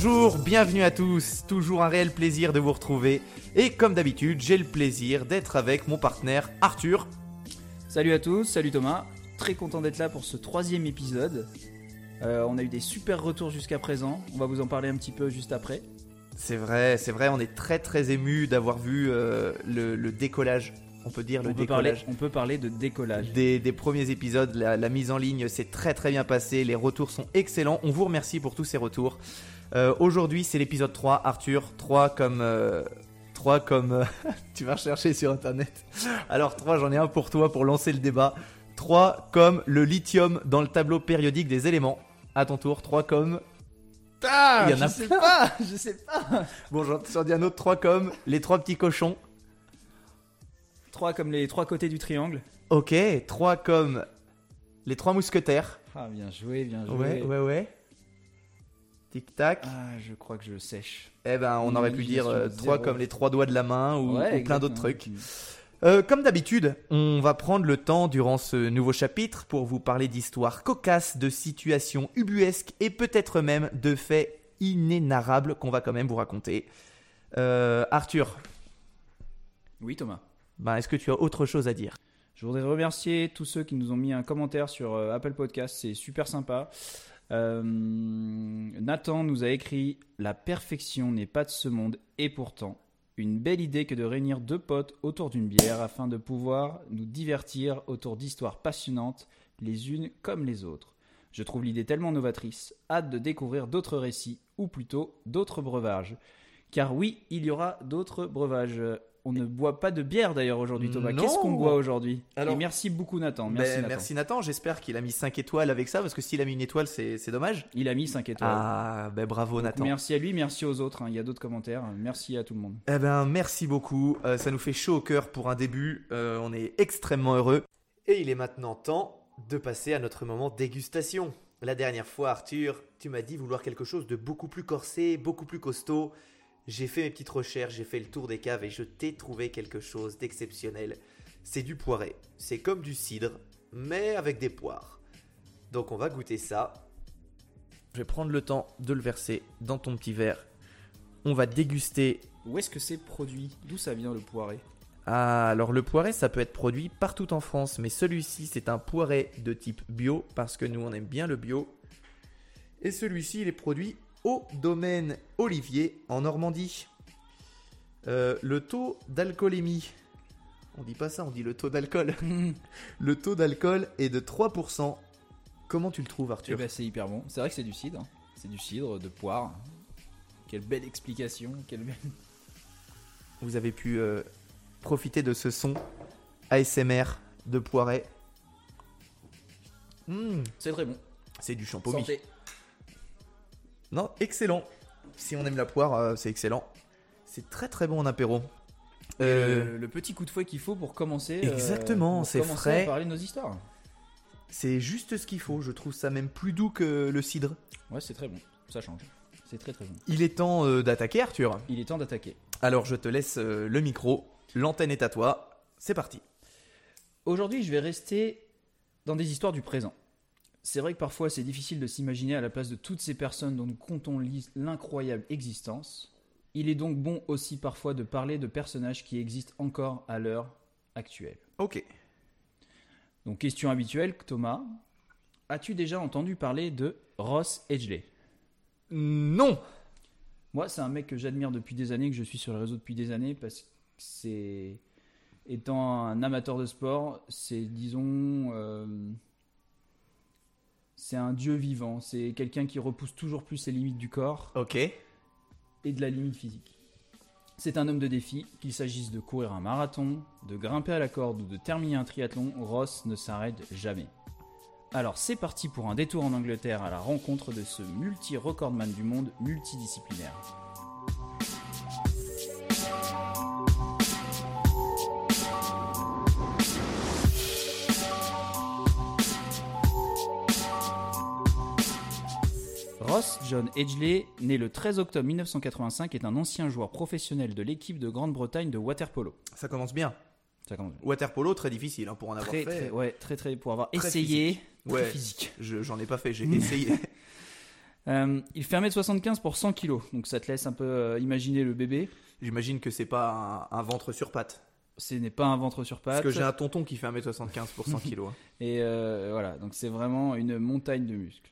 Bonjour, bienvenue à tous, toujours un réel plaisir de vous retrouver. Et comme d'habitude, j'ai le plaisir d'être avec mon partenaire Arthur. Salut à tous, salut Thomas, très content d'être là pour ce troisième épisode. Euh, on a eu des super retours jusqu'à présent, on va vous en parler un petit peu juste après. C'est vrai, c'est vrai, on est très très ému d'avoir vu euh, le, le décollage. On peut dire le parler, décollage on peut parler de décollage. des, des premiers épisodes. La, la mise en ligne s'est très très bien passée. Les retours sont excellents. On vous remercie pour tous ces retours. Euh, Aujourd'hui, c'est l'épisode 3. Arthur, 3 comme. euh, 3 comme. euh, tu vas rechercher sur internet. Alors, 3, j'en ai un pour toi pour lancer le débat. 3 comme le lithium dans le tableau périodique des éléments. À ton tour, 3 comme. Ah, Il y en a je sais pas, je sais pas. Bon, j'en j'en dis un autre, 3 comme les trois petits cochons. 3 comme les trois côtés du triangle. Ok, 3 comme les trois mousquetaires. Ah, bien joué, bien joué. Ouais, ouais, ouais. Tic tac. Ah, je crois que je sèche. Eh ben, on aurait pu dire 3 zéro. comme les trois doigts de la main ou, Ouais, ou plein d'autres trucs. Euh, comme d'habitude, on va prendre le temps durant ce nouveau chapitre pour vous parler d'histoires cocasses, de situations ubuesques et peut-être même de faits inénarrables qu'on va quand même vous raconter. Euh, Arthur, Oui, Thomas. ben, est-ce que tu as autre chose à dire? Je voudrais remercier tous ceux qui nous ont mis un commentaire sur euh, Apple Podcast, c'est super sympa. Euh, Nathan nous a écrit La perfection n'est pas de ce monde, et pourtant, une belle idée que de réunir deux potes autour d'une bière afin de pouvoir nous divertir autour d'histoires passionnantes, les unes comme les autres. Je trouve l'idée tellement novatrice, hâte de découvrir d'autres récits, ou plutôt d'autres breuvages. Car oui, il y aura d'autres breuvages. On ne boit pas de bière d'ailleurs aujourd'hui, Thomas. Non. Qu'est-ce qu'on boit aujourd'hui? Alors- Et merci beaucoup, Nathan. Merci, Ben, Nathan. merci Nathan, j'espère qu'il a mis 5 étoiles avec ça parce que s'il a mis une étoile, c'est c'est dommage. Il a mis 5 étoiles. Ah, ben bravo Donc, Nathan. merci à lui, merci aux autres. hein. Il y a d'autres commentaires. Merci à tout le monde. Eh ben, merci beaucoup. Euh, ça nous fait chaud au cœur pour un début. Euh, on est extrêmement heureux. Et il est maintenant temps de passer à notre moment dégustation. La dernière fois, Arthur, tu m'as dit vouloir quelque chose de beaucoup plus corsé, beaucoup plus costaud. J'ai fait mes petites recherches, j'ai fait le tour des caves et je t'ai trouvé quelque chose d'exceptionnel. C'est du poiré. C'est comme du cidre, mais avec des poires. Donc on va goûter ça. Je vais prendre le temps de le verser dans ton petit verre. On va déguster Où est-ce que c'est produit? D'où ça vient le poiré? Ah, alors le poiré, ça peut être produit partout en France, mais celui-ci, c'est un poiré de type bio, parce que nous, on aime bien le bio. Et celui-ci, il est produit au domaine Olivier, en Normandie. Euh, le taux d'alcoolémie, on dit pas ça, on dit le taux d'alcool. le taux d'alcool est de 3%. Comment tu le trouves, Eh Arthur ben, c'est hyper bon. C'est vrai que c'est du cidre. C'est du cidre de poire. Quelle belle explication. Quelle belle... Vous avez pu euh, profiter de ce son ASMR de poiré. Mmh, C'est très bon. c'est du champomis. Santé. Non, excellent. Si on aime la poire, euh, c'est excellent. C'est très très bon en apéro. Euh, le, le petit coup de fouet qu'il faut pour commencer. euh, Exactement, c'est frais. À parler de nos histoires. C'est juste ce qu'il faut. Je trouve ça même plus doux que le cidre. Ouais, c'est très bon. Ça change. C'est très très bon. Il est temps euh, d'attaquer, Arthur. Il est temps d'attaquer. Alors je te laisse euh, le micro. L'antenne est à toi. C'est parti. Aujourd'hui, je vais rester dans des histoires du présent. C'est vrai que parfois c'est difficile de s'imaginer à la place de toutes ces personnes dont nous comptons l'incroyable existence. Il est donc bon aussi parfois de parler de personnages qui existent encore à l'heure actuelle. Ok. Donc question habituelle, Thomas, as-tu déjà entendu parler de Ross Edgley? Non. Moi, c'est un mec que j'admire depuis des années, que je suis sur les réseaux depuis des années, parce que c'est. Étant un amateur de sport, c'est, disons. euh, c'est un dieu vivant. C'est quelqu'un qui repousse toujours plus ses limites du corps Ok. et de la limite physique. C'est un homme de défi, qu'il s'agisse de courir un marathon, de grimper à la corde ou de terminer un triathlon, Ross ne s'arrête jamais. Alors c'est parti pour un détour en Angleterre à la rencontre de ce multi-recordman du monde multidisciplinaire. Ross John Edgley, né le 13 octobre 1985, est un ancien joueur professionnel de l'équipe de Grande-Bretagne de waterpolo. Ça commence bien. Ça commence bien. Waterpolo, très difficile hein, pour en avoir Très, fait. très, ouais, très, très, pour avoir Très essayé, physique. très Ouais. physique. Je- J'en ai pas fait, j'ai essayé. Euh, il fait 1m75 pour 100 kg, donc ça te laisse un peu euh, imaginer le bébé. J'imagine que c'est pas un, un ventre sur pattes. Ce n'est pas un ventre sur Parce pattes. que j'ai un tonton qui fait 1m75 pour 100 kg. Et euh, voilà, donc c'est vraiment une montagne de muscles.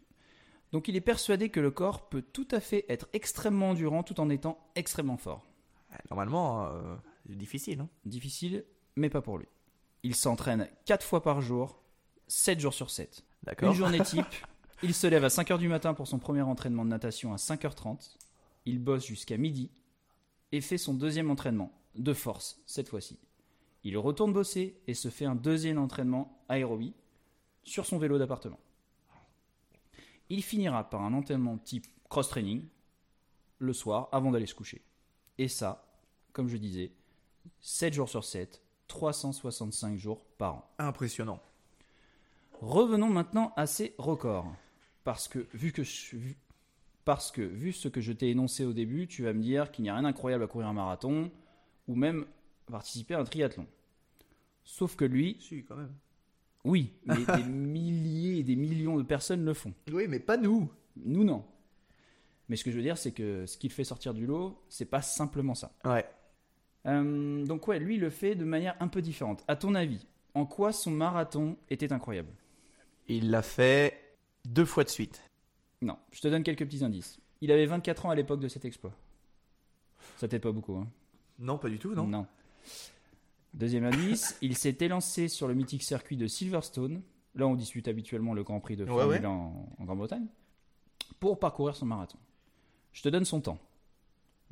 Donc il est persuadé que le corps peut tout à fait être extrêmement endurant tout en étant extrêmement fort. Normalement, euh, c'est difficile. Hein Difficile, mais pas pour lui. Il s'entraîne 4 fois par jour, 7 jours sur 7. D'accord. Une journée type, il se lève à 5h du matin pour son premier entraînement de natation à 5h30. Il bosse jusqu'à midi et fait son deuxième entraînement, de force cette fois-ci. Il retourne bosser et se fait un deuxième entraînement aérobie sur son vélo d'appartement. Il finira par un entraînement type cross-training le soir avant d'aller se coucher. Et ça, comme je disais, 7 jours sur 7, 365 jours par an. Impressionnant. Revenons maintenant à ces records. Parce que vu que je- parce que vu ce que je t'ai énoncé au début, tu vas me dire qu'il n'y a rien d'incroyable à courir un marathon ou même participer à un triathlon. Sauf que lui, Si, quand même. Oui, mais des milliers et des millions de personnes le font. Oui, mais pas nous. Nous non. Mais ce que je veux dire, c'est que ce qu'il fait sortir du lot, c'est pas simplement ça. Ouais. Euh, donc ouais, lui il le fait de manière un peu différente. À ton avis, en quoi son marathon était incroyable? Il l'a fait deux fois de suite. Non, je te donne quelques petits indices. Il avait 24 ans à l'époque de cet exploit. Ça t'aide pas beaucoup, hein? Non, pas du tout, non. Deuxième indice, il s'est élancé sur le mythique circuit de Silverstone. Là, on dispute habituellement le Grand Prix de Formule ouais. 1 en, en Grande-Bretagne. Pour parcourir son marathon. Je te donne son temps.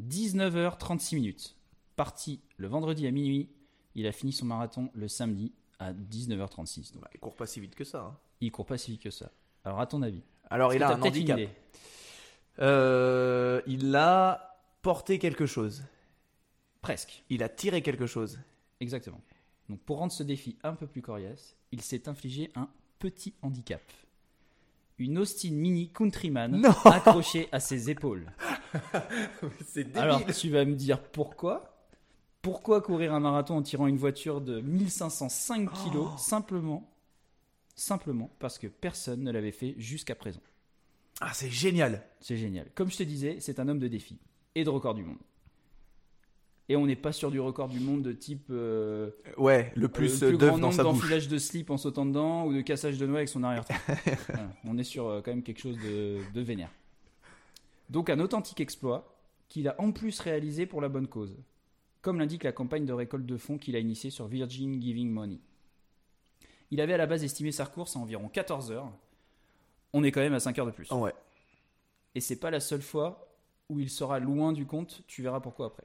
19h36 minutes. Parti le vendredi à minuit. Il a fini son marathon le samedi à 19h36. Donc, Bah, il court pas si vite que ça. hein. il court pas si vite que ça. Alors, à ton avis Alors, il a un handicap. Euh, il a porté quelque chose. Presque. Il a tiré quelque chose. Exactement. Donc pour rendre ce défi un peu plus coriace, il s'est infligé un petit handicap. Une Austin Mini Countryman Non. accrochée à ses épaules. C'est débile. Alors tu vas me dire pourquoi? Pourquoi courir un marathon en tirant une voiture de 1505 kilos Oh. simplement simplement parce que personne ne l'avait fait jusqu'à présent. Ah, c'est génial. C'est génial. Comme je te disais, c'est un homme de défi et de record du monde. Et on n'est pas sur du record du monde de type euh, Ouais, le plus, Euh, euh, le plus grand nombre d'enfilage de slip en sautant dedans ou de cassage de noix avec son arrière Voilà, On est sur euh, quand même quelque chose de, de vénère. Donc un authentique exploit qu'il a en plus réalisé pour la bonne cause, comme l'indique la campagne de récolte de fonds qu'il a initiée sur Virgin Giving Money. Il avait à la base estimé sa course à environ 14 heures. On est quand même à 5 heures de plus. Oh, ouais. Et c'est pas la seule fois où il sera loin du compte, tu verras pourquoi après.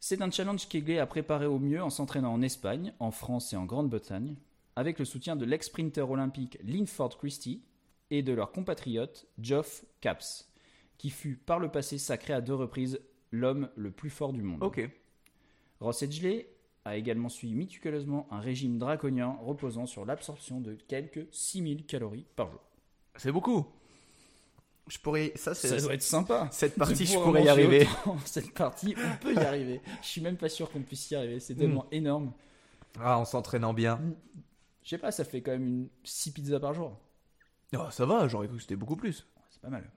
C'est un challenge qu'Eglé a préparé au mieux en s'entraînant en Espagne, en France et en Grande-Bretagne, avec le soutien de l'ex-sprinter olympique Linford Christie et de leur compatriote Geoff Capps, qui fut par le passé sacré à deux reprises l'homme le plus fort du monde. Ok. Ross Edgley a également suivi méticuleusement un régime draconien reposant sur l'absorption de quelques 6000 calories par jour. C'est beaucoup. Je pourrais. Ça. Ça doit être sympa. Cette partie, je pourrais y arriver. autant. Cette partie, on peut y arriver. Je suis même pas sûr qu'on puisse y arriver. C'est tellement Hmm. énorme. Ah, en s'entraînant bien. Je sais pas, ça fait quand même une 6 pizzas par jour. Oh, ça va, j'aurais cru que c'était beaucoup plus. C'est pas mal.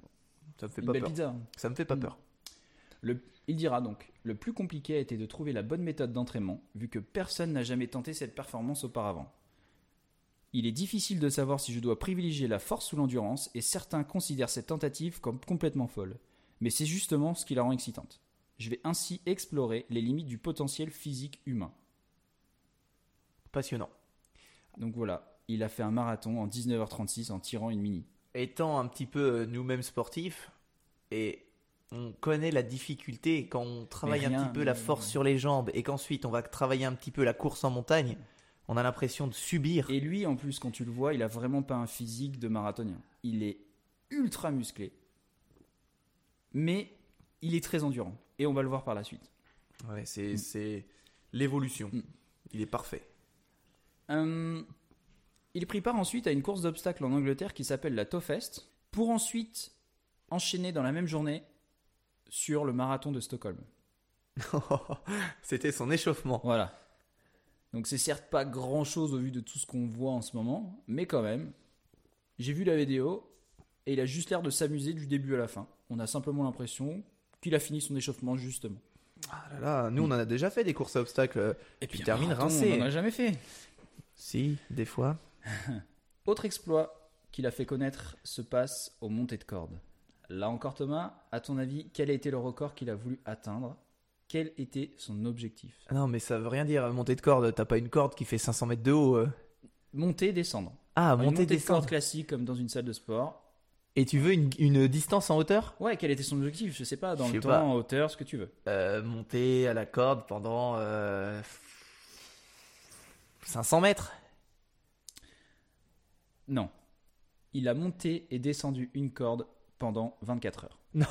Ça me fait Une pas belle peur. pizza. hein. Ça me fait pas Mm. peur. Le- il dira donc Le plus compliqué a été de trouver la bonne méthode d'entraînement, vu que personne n'a jamais tenté cette performance auparavant. Il est difficile de savoir si je dois privilégier la force ou l'endurance, et certains considèrent cette tentative comme complètement folle. Mais c'est justement ce qui la rend excitante. Je vais ainsi explorer les limites du potentiel physique humain. Passionnant. Donc voilà, il a fait un marathon en 19h36 en tirant une mini. Étant un petit peu euh, nous-mêmes sportifs, et on connaît la difficulté quand on travaille rien, un petit peu la force sur les jambes, et qu'ensuite on va travailler un petit peu la course en montagne, on a l'impression de subir. Et lui, en plus, quand tu le vois, il a vraiment pas un physique de marathonien. Il est ultra musclé, mais il est très endurant. Et on va le voir par la suite. Ouais, c'est l'évolution. Mm. Il est parfait. Euh, il prit part ensuite à une course d'obstacles en Angleterre qui s'appelle la Tofest, pour ensuite enchaîner dans la même journée sur le marathon de Stockholm. C'était son échauffement. Voilà. Donc c'est certes pas grand chose au vu de tout ce qu'on voit en ce moment, mais quand même, j'ai vu la vidéo, et il a juste l'air de s'amuser du début à la fin. On a simplement l'impression qu'il a fini son échauffement justement. Ah là là, nous on en a déjà fait des courses à obstacles. Et puis, un termine rincé. On n'en a jamais fait. Si, des fois. Autre exploit qu'il a fait connaître se passe aux montées de cordes. Là encore Thomas, à ton avis, quel a été le record qu'il a voulu atteindre Quel était son objectif? Ah Non, mais ça veut rien dire, monter de corde. T'as pas une corde qui fait 500 mètres de haut. euh. Monter, descendre. Ah, Une monter, montée de descendre. corde classique comme dans une salle de sport. Et tu veux une, une distance en hauteur? Ouais, quel était son objectif? Je sais pas, dans Je le sais temps, pas. en hauteur, ce que tu veux. Euh, Monter à la corde pendant euh, 500 mètres. Non. Il a monté et descendu une corde pendant 24 heures. Non.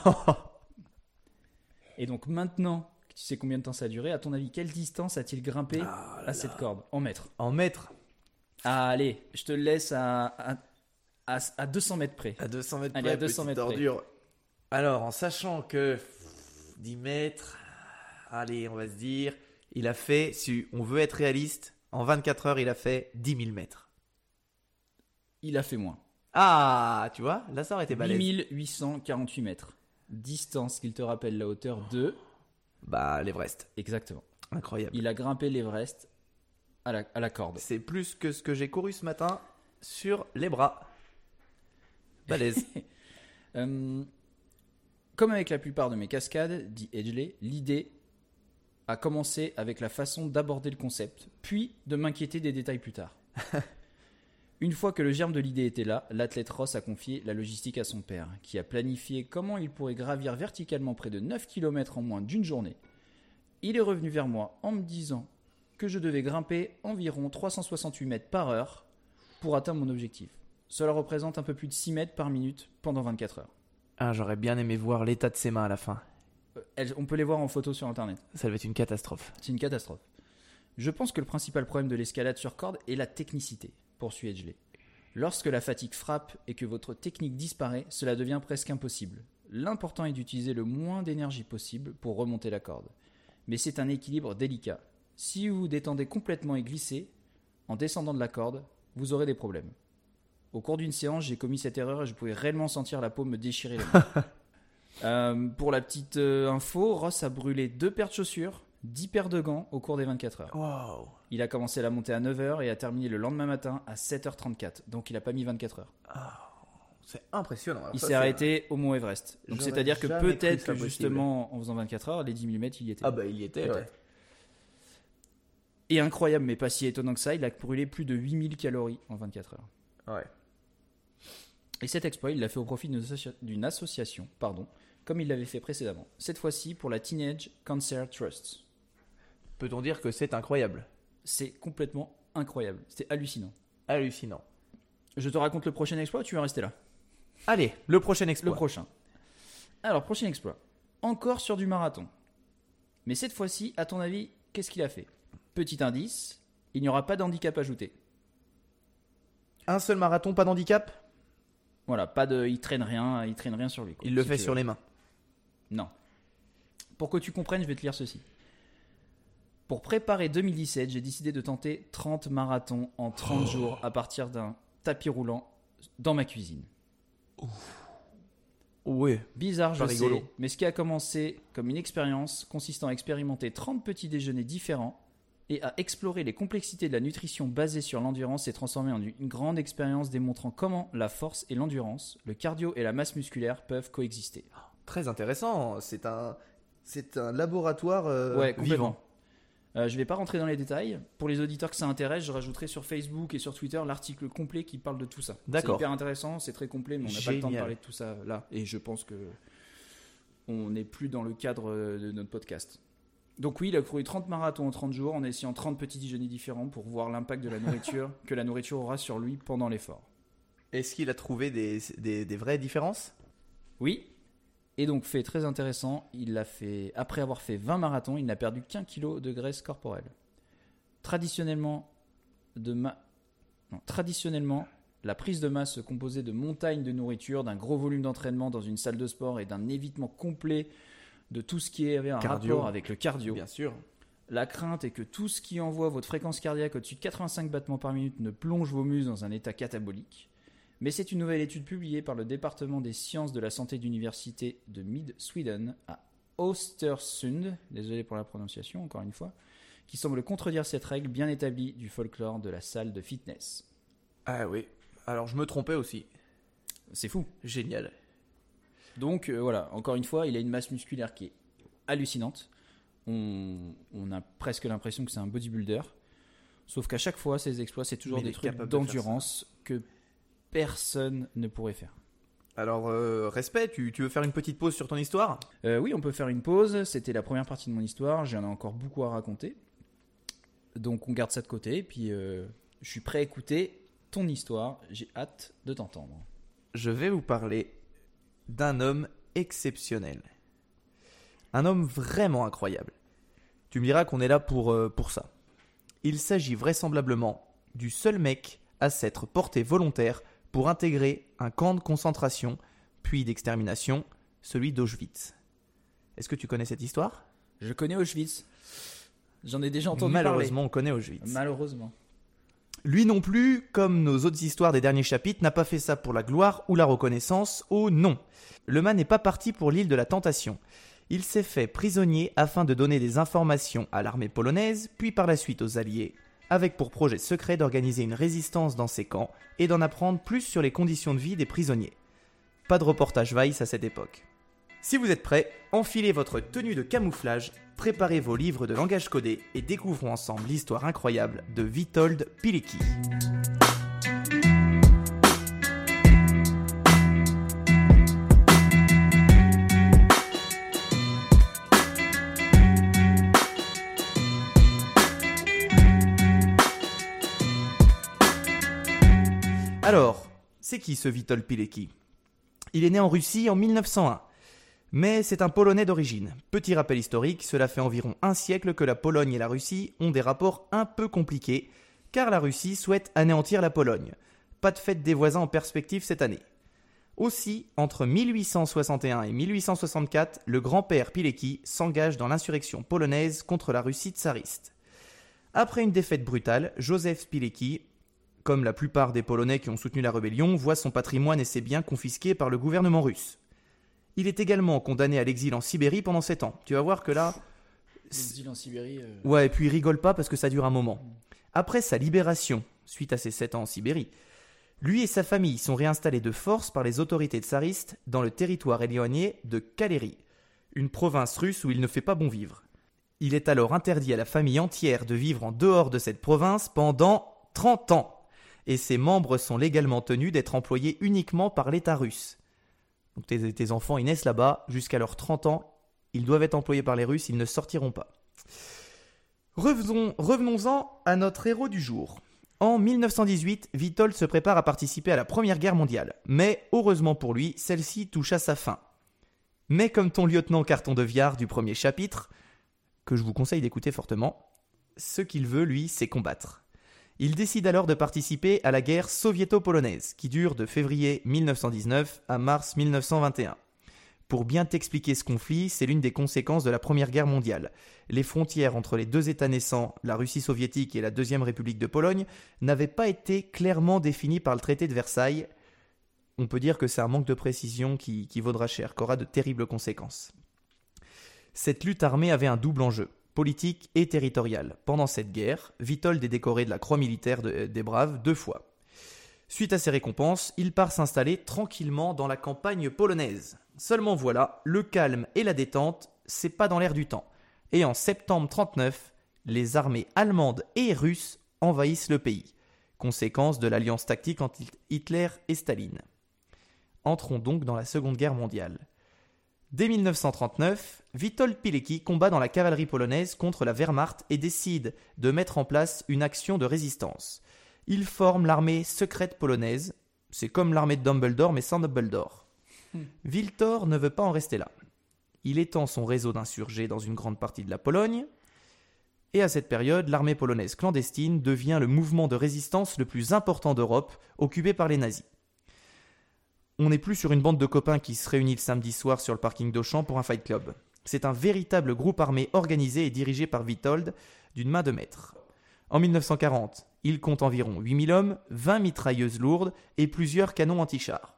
Et donc maintenant tu sais combien de temps ça a duré, à ton avis, quelle distance a-t-il grimpé Ah à cette corde En mètres. En mètres. Ah, allez, je te laisse à, à, à, à 200 mètres près. À 200 mètres Allez, près, à 200 petite mètres près. Alors, en sachant que 10 mètres, allez, on va se dire, il a fait, si on veut être réaliste, en 24 heures, il a fait 10 000 mètres. Il a fait moins. Ah, tu vois, là ça aurait été balèze. 8848 mètres. Distance qu'il te rappelle la hauteur de. Bah, l'Everest. Exactement. Incroyable. Il a grimpé l'Everest à la, à la corde. C'est plus que ce que j'ai couru ce matin sur les bras. Balèze. Euh, comme avec la plupart de mes cascades, dit Edgley, l'idée a commencé avec la façon d'aborder le concept, puis de m'inquiéter des détails plus tard. Une fois que le germe de l'idée était là, l'athlète Ross a confié la logistique à son père, qui a planifié comment il pourrait gravir verticalement près de 9 km en moins d'une journée. Il est revenu vers moi en me disant que je devais grimper environ 368 mètres par heure pour atteindre mon objectif. Cela représente un peu plus de 6 mètres par minute pendant 24 heures. ah, j'aurais bien aimé voir l'état de ses mains à la fin. Euh, elles- on peut les voir en photo sur internet. Ça devait être une catastrophe. C'est une catastrophe. Je pense que le principal problème de l'escalade sur corde est la technicité, poursuit Edgley. Lorsque la fatigue frappe et que votre technique disparaît, cela devient presque impossible. L'important est d'utiliser le moins d'énergie possible pour remonter la corde. Mais c'est un équilibre délicat. Si vous vous détendez complètement et glissez, en descendant de la corde, vous aurez des problèmes. Au cours d'une séance, j'ai commis cette erreur et je pouvais réellement sentir la peau me déchirer les mains. Euh, pour la petite euh, info, Ross a brûlé deux paires de chaussures, 10 paires de gants au cours des 24 heures. Il a commencé la montée à 9h et a terminé le lendemain matin à 7h34. Donc il a pas mis 24 heures. C'est impressionnant. Alors Il s'est arrêté au Mont Everest. Donc c'est-à-dire que peut-être que justement en faisant 24 heures, les 10 mm il y était. Ah bah il y était, ouais. Et incroyable mais pas si étonnant que ça, il a brûlé plus de 8000 calories en 24 heures. Ouais. Et cet exploit, il l'a fait au profit d'une associa- d'une association, pardon, comme il l'avait fait précédemment. Cette fois-ci pour la Teenage Cancer Trust. Peut-on dire que c'est incroyable? C'est complètement incroyable. C'était hallucinant. Hallucinant. Je te raconte le prochain exploit ou tu vas rester là? Allez, le prochain Le exploit. prochain. Alors, prochain exploit. Encore sur du marathon. Mais cette fois-ci, à ton avis, qu'est-ce qu'il a fait? Petit indice, il n'y aura pas d'handicap ajouté. Un seul marathon, pas d'handicap? Voilà, pas de, il traîne rien, il traîne rien sur lui. quoi, Il le fait sur veux. les mains. Non. Pour que tu comprennes, je vais te lire ceci. Pour préparer 2017, j'ai décidé de tenter 30 marathons en 30 jours à partir d'un tapis roulant dans ma cuisine. Ouais. Bizarre, je rigolo. sais, mais ce qui a commencé comme une expérience consistant à expérimenter 30 petits déjeuners différents et à explorer les complexités de la nutrition basée sur l'endurance s'est transformé en une grande expérience démontrant comment la force et l'endurance, le cardio et la masse musculaire peuvent coexister. Très intéressant. C'est un, c'est un laboratoire euh, ouais, vivant. Euh, je vais pas rentrer dans les détails. Pour les auditeurs que ça intéresse, je rajouterai sur Facebook et sur Twitter l'article complet qui parle de tout ça. D'accord. C'est hyper intéressant, c'est très complet, mais on n'a pas le temps de parler de tout ça là. Et je pense que on n'est plus dans le cadre euh, de notre podcast. Donc oui, il a couru 30 marathons en 30 jours en essayant 30 petits déjeuners différents pour voir l'impact de la nourriture que la nourriture aura sur lui pendant l'effort. Est-ce qu'il a trouvé des, des, des vraies différences? Oui. Et donc, fait très intéressant, il l'a fait après avoir fait 20 marathons, il n'a perdu qu'un kilo de graisse corporelle. Traditionnellement, de ma... non, traditionnellement, la prise de masse se composait de montagnes de nourriture, d'un gros volume d'entraînement dans une salle de sport et d'un évitement complet de tout ce qui avait un Cardio. rapport avec le cardio. Bien sûr. La crainte est que tout ce qui envoie votre fréquence cardiaque au-dessus de 85 battements par minute ne plonge vos muscles dans un état catabolique. Mais c'est une nouvelle étude publiée par le département des sciences de la santé d'université de Mid-Sweden à Östersund, désolé pour la prononciation encore une fois, qui semble contredire cette règle bien établie du folklore de la salle de fitness. Ah oui. Alors je me trompais aussi. C'est fou. Génial. Donc euh, voilà, encore une fois, il a une masse musculaire qui est hallucinante. On, on a presque l'impression que c'est un bodybuilder. Sauf qu'à chaque fois, ses exploits, c'est toujours Mais des trucs de d'endurance que personne ne pourrait faire. Alors euh, respect, tu, tu veux faire une petite pause sur ton histoire? Euh, oui, on peut faire une pause. C'était la première partie de mon histoire. J'en ai encore beaucoup à raconter. Donc on garde ça de côté. Et puis euh, je suis prêt à écouter ton histoire. J'ai hâte de t'entendre. Je vais vous parler d'un homme exceptionnel. Un homme vraiment incroyable. Tu me diras qu'on est là pour, pour ça. Il s'agit vraisemblablement du seul mec à s'être porté volontaire pour intégrer un camp de concentration, puis d'extermination, celui d'Auschwitz. Est-ce que tu connais cette histoire? Je connais Auschwitz. J'en ai déjà entendu Malheureusement, on connaît parler. Auschwitz. Malheureusement. Lui non plus, comme nos autres histoires des derniers chapitres, n'a pas fait ça pour la gloire ou la reconnaissance. Oh non Le man n'est pas parti pour l'île de la Tentation. Il s'est fait prisonnier afin de donner des informations à l'armée polonaise, puis par la suite aux Alliés, avec pour projet secret d'organiser une résistance dans ces camps et d'en apprendre plus sur les conditions de vie des prisonniers. Pas de reportage Vice à cette époque. Si vous êtes prêts, enfilez votre tenue de camouflage, préparez vos livres de langage codé et découvrons ensemble l'histoire incroyable de Witold Pilecki. Alors, c'est qui ce Witold Pilecki? Il est né en Russie en 1901. Mais c'est un Polonais d'origine. Petit rappel historique, cela fait environ un siècle que la Pologne et la Russie ont des rapports un peu compliqués, car la Russie souhaite anéantir la Pologne. Pas de fête des voisins en perspective cette année. Aussi, entre 1861 et 1864, le grand-père Pilecki s'engage dans l'insurrection polonaise contre la Russie tsariste. Après une défaite brutale, Joseph Pilecki, comme la plupart des Polonais qui ont soutenu la rébellion, voit son patrimoine et ses biens confisqués par le gouvernement russe. Il est également condamné à l'exil en Sibérie pendant 7 ans. Tu vas voir que là. Îles en Sibérie. euh, Ouais, et puis il rigole pas parce que ça dure un moment. Après sa libération, suite à ses 7 ans en Sibérie, lui et sa famille sont réinstallés de force par les autorités tsaristes dans le territoire éloigné de Kalérie, une province russe où il ne fait pas bon vivre. Il est alors interdit à la famille entière de vivre en dehors de cette province pendant 30 ans, et ses membres sont légalement tenus d'être employés uniquement par l'État russe. Donc tes, enfants, ils naissent là-bas, jusqu'à leurs 30 ans, ils doivent être employés par les Russes, ils ne sortiront pas. Revenons- Revenons-en à notre héros du jour. En 1918, Witold se prépare à participer à la Première Guerre mondiale, mais heureusement pour lui, celle-ci touche à sa fin. Mais comme ton lieutenant Carton de Viard du premier chapitre, que je vous conseille d'écouter fortement, ce qu'il veut, lui, c'est combattre. Il décide alors de participer à la guerre soviéto-polonaise, qui dure de février 1919 à mars 1921. Pour bien t'expliquer ce conflit, c'est l'une des conséquences de la Première Guerre mondiale. Les frontières entre les deux États naissants, la Russie soviétique et la Deuxième République de Pologne, n'avaient pas été clairement définies par le traité de Versailles. On peut dire que c'est un manque de précision qui, qui vaudra cher, qui aura de terribles conséquences. Cette lutte armée avait un double enjeu, politique et territorial. Pendant cette guerre, Witold est décoré de la Croix militaire de- des Braves deux fois. Suite à ces récompenses, il part s'installer tranquillement dans la campagne polonaise. Seulement voilà, le calme et la détente, c'est pas dans l'air du temps. Et en septembre 39, les armées allemandes et russes envahissent le pays, conséquence de l'alliance tactique entre Hitler et Staline. Entrons donc dans la Seconde Guerre mondiale. Dès 1939, Witold Pilecki combat dans la cavalerie polonaise contre la Wehrmacht et décide de mettre en place une action de résistance. Il forme l'armée secrète polonaise. C'est comme l'armée de Dumbledore, mais sans Dumbledore. Wiltor ne veut pas en rester là. Il étend son réseau d'insurgés dans une grande partie de la Pologne. Et à cette période, l'armée polonaise clandestine devient le mouvement de résistance le plus important d'Europe, occupé par les nazis. On n'est plus sur une bande de copains qui se réunit le samedi soir sur le parking d'Auchan pour un fight club. C'est un véritable groupe armé organisé et dirigé par Witold d'une main de maître. En 1940, Il compte environ 8000 hommes, 20 mitrailleuses lourdes et plusieurs canons anti-chars.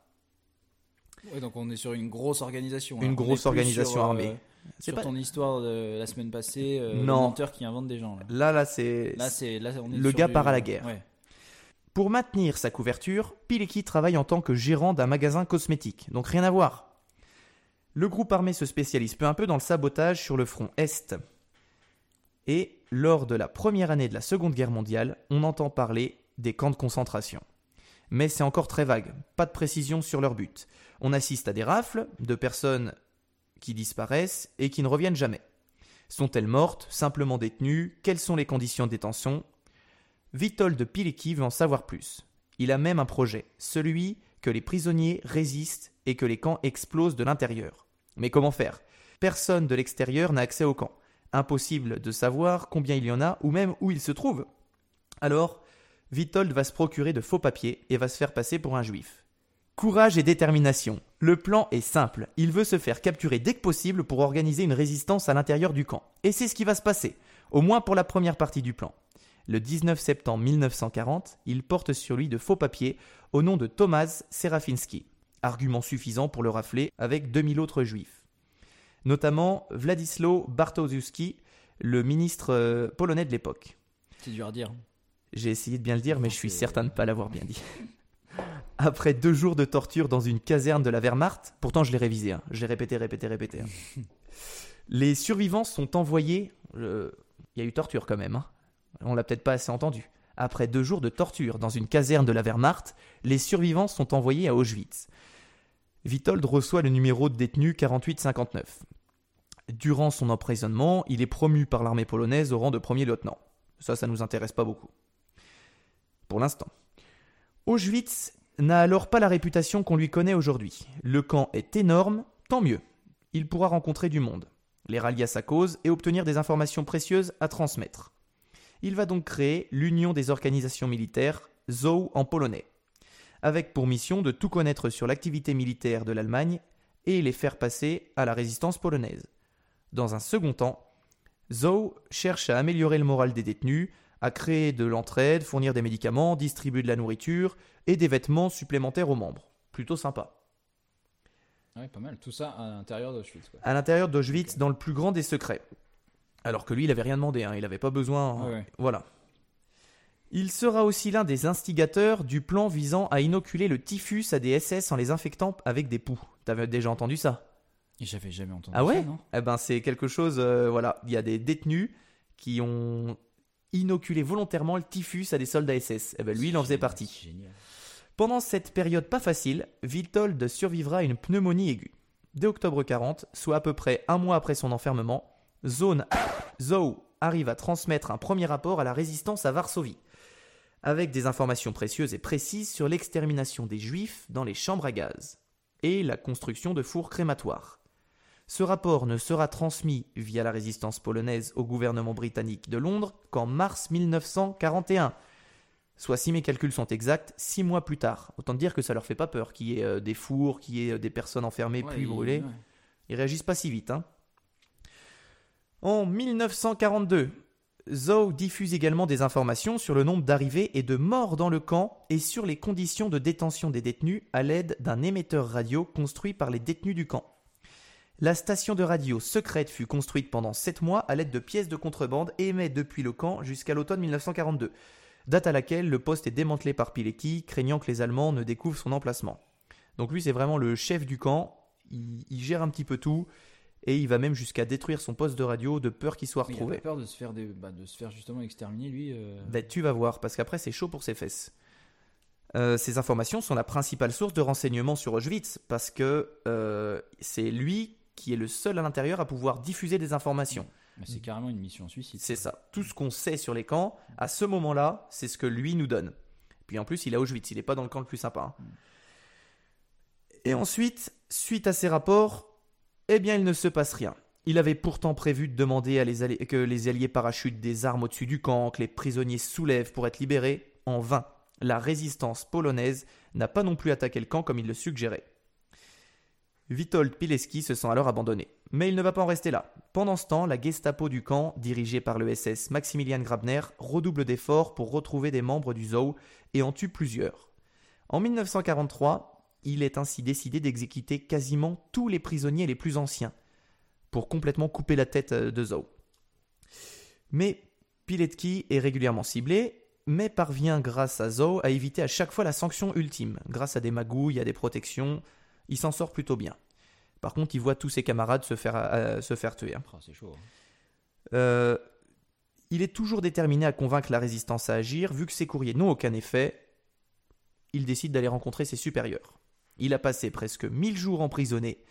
Ouais, donc on est sur une grosse organisation. Une là. On grosse organisation sur, euh, armée. C'est Sur pas- ton histoire de la semaine passée, euh, le Non. qui invente des gens. Là, Là, là, c'est. là, c'est, là on est Le gars du- part à la guerre. Ouais. Pour maintenir sa couverture, Pilecki travaille en tant que gérant d'un magasin cosmétique, donc rien à voir. Le groupe armé se spécialise peu à peu dans le sabotage sur le front Est. Et lors de la première année de la Seconde Guerre mondiale, on entend parler des camps de concentration. Mais c'est encore très vague, pas de précision sur leur but. On assiste à des rafles de personnes qui disparaissent et qui ne reviennent jamais. Sont-elles mortes, simplement détenues? Quelles sont les conditions de détention? Vitold Pilecki veut en savoir plus. Il a même un projet, celui que les prisonniers résistent et que les camps explosent de l'intérieur. Mais comment faire? Personne de l'extérieur n'a accès au camp. Impossible de savoir combien il y en a ou même où ils se trouvent. Alors, Vitold va se procurer de faux papiers et va se faire passer pour un juif. Courage et détermination. Le plan est simple. Il veut se faire capturer dès que possible pour organiser une résistance à l'intérieur du camp. Et c'est ce qui va se passer, au moins pour la première partie du plan. Le 19 septembre 1940, il porte sur lui de faux papiers au nom de Thomas Serafinski, argument suffisant pour le rafler avec 2000 autres juifs. Notamment Władysław Bartoszewski, le ministre euh, polonais de l'époque. C'est dur à dire. J'ai essayé de bien le dire, mais je suis certain de ne pas l'avoir bien dit. Après deux jours de torture dans une caserne de la Wehrmacht, pourtant je l'ai révisé, hein, je l'ai répété, répété, répété. hein. Les survivants sont envoyés. euh, Il y a eu torture quand même. hein. On l'a peut-être pas assez entendu. Après deux jours de torture dans une caserne de la Wehrmacht, les survivants sont envoyés à Auschwitz. Witold reçoit le numéro de détenu 4859. Durant son emprisonnement, il est promu par l'armée polonaise au rang de premier lieutenant. Ça, ça nous intéresse pas beaucoup. Pour l'instant. Auschwitz n'a alors pas la réputation qu'on lui connaît aujourd'hui. Le camp est énorme, tant mieux. Il pourra rencontrer du monde, les rallier à sa cause et obtenir des informations précieuses à transmettre. Il va donc créer l'Union des organisations militaires, ZOO en polonais, avec pour mission de tout connaître sur l'activité militaire de l'Allemagne et les faire passer à la résistance polonaise. Dans un second temps, ZOO cherche à améliorer le moral des détenus, à créer de l'entraide, fournir des médicaments, distribuer de la nourriture et des vêtements supplémentaires aux membres. Plutôt sympa. Ouais, pas mal. Tout ça à l'intérieur d'Auschwitz. À l'intérieur d'Auschwitz, dans le plus grand des secrets. Alors que lui, il avait rien demandé, hein, il n'avait pas besoin. Ouais, ouais. Voilà. Il sera aussi l'un des instigateurs du plan visant à inoculer le typhus à des SS en les infectant avec des poux. T'avais déjà entendu ça? J'avais jamais entendu Ah ouais? ça, non Eh ben, c'est quelque chose. euh, voilà, il y a des détenus qui ont inoculé volontairement le typhus à des soldats SS. Eh ben, lui, il en faisait partie. Génial. Pendant cette période pas facile, Witold survivra à une pneumonie aiguë. Dès octobre 40, soit à peu près un mois après son enfermement, Zone Zou arrive à transmettre un premier rapport à la résistance à Varsovie, avec des informations précieuses et précises sur l'extermination des Juifs dans les chambres à gaz et la construction de fours crématoires. Ce rapport ne sera transmis via la résistance polonaise au gouvernement britannique de Londres qu'en mars 1941, soit si mes calculs sont exacts, six mois plus tard. Autant dire que ça leur fait pas peur qu'il y ait euh, des fours, qu'il y ait euh, des personnes enfermées puis brûlées. ouais. Ils réagissent pas si vite. Hein. En 1942, Zoe diffuse également des informations sur le nombre d'arrivées et de morts dans le camp et sur les conditions de détention des détenus à l'aide d'un émetteur radio construit par les détenus du camp. La station de radio secrète fut construite pendant 7 mois à l'aide de pièces de contrebande et émet depuis le camp jusqu'à l'automne 1942, date à laquelle le poste est démantelé par Pilecki, craignant que les Allemands ne découvrent son emplacement. Donc lui c'est vraiment le chef du camp, il, il gère un petit peu tout, et il va même jusqu'à détruire son poste de radio de peur qu'il soit Mais il a retrouvé. peur de se faire, des- bah, de se faire justement exterminer, lui. euh. Ben, tu vas voir, parce qu'après c'est chaud pour ses fesses. Euh, ces informations sont la principale source de renseignements sur Auschwitz, parce que euh, c'est lui qui est le seul à l'intérieur à pouvoir diffuser des informations. C'est carrément une mission suicide. C'est ça. Tout ce qu'on sait sur les camps, à ce moment-là, c'est ce que lui nous donne. Puis en plus, il est à Auschwitz, il n'est pas dans le camp le plus sympa. hein. Et ensuite, suite à ces rapports, eh bien, il ne se passe rien. Il avait pourtant prévu de demander à que les alliés parachutent des armes au-dessus du camp, que les prisonniers soulèvent pour être libérés. En vain. La résistance polonaise n'a pas non plus attaqué le camp comme il le suggérait. Witold Pileski se sent alors abandonné. Mais il ne va pas en rester là. Pendant ce temps, la Gestapo du camp, dirigée par le SS Maximilian Grabner, redouble d'efforts pour retrouver des membres du Zoo et en tue plusieurs. En 1943, il est ainsi décidé d'exécuter quasiment tous les prisonniers les plus anciens, pour complètement couper la tête euh, de Zou. Mais Piletki est régulièrement ciblé, mais parvient grâce à Zou à éviter à chaque fois la sanction ultime. Grâce à des magouilles, à des protections, il s'en sort plutôt bien. Par contre, il voit tous ses camarades se faire, euh, se faire tuer. hein. Oh, c'est chaud. hein. Euh, il est toujours déterminé à convaincre la résistance à agir, vu que ses courriers n'ont aucun effet. Il décide d'aller rencontrer ses supérieurs. Il a passé presque 1000 jours emprisonné.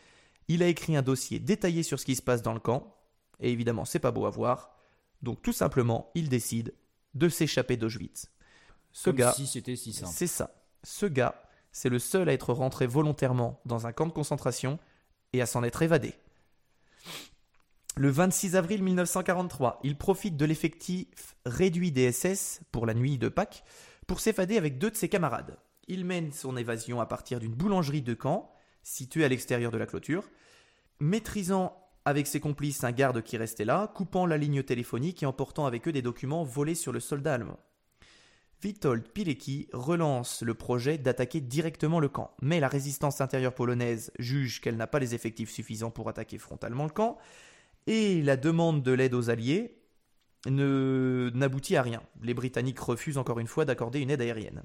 Il a écrit un dossier détaillé sur ce qui se passe dans le camp. Et évidemment, c'est pas beau à voir. Donc tout simplement, il décide de s'échapper d'Auschwitz. Ce Comme gars, si c'était si simple. c'est ça. Ce gars, c'est le seul à être rentré volontairement dans un camp de concentration et à s'en être évadé. Le 26 avril 1943, il profite de l'effectif réduit des SS pour la nuit de Pâques pour s'évader avec deux de ses camarades. Il mène son évasion à partir d'une boulangerie de camp, située à l'extérieur de la clôture, maîtrisant avec ses complices un garde qui restait là, coupant la ligne téléphonique et emportant avec eux des documents volés sur le soldat allemand. Witold Pilecki relance le projet d'attaquer directement le camp, mais la résistance intérieure polonaise juge qu'elle n'a pas les effectifs suffisants pour attaquer frontalement le camp, et la demande de l'aide aux Alliés n'aboutit à rien. Les Britanniques refusent encore une fois d'accorder une aide aérienne.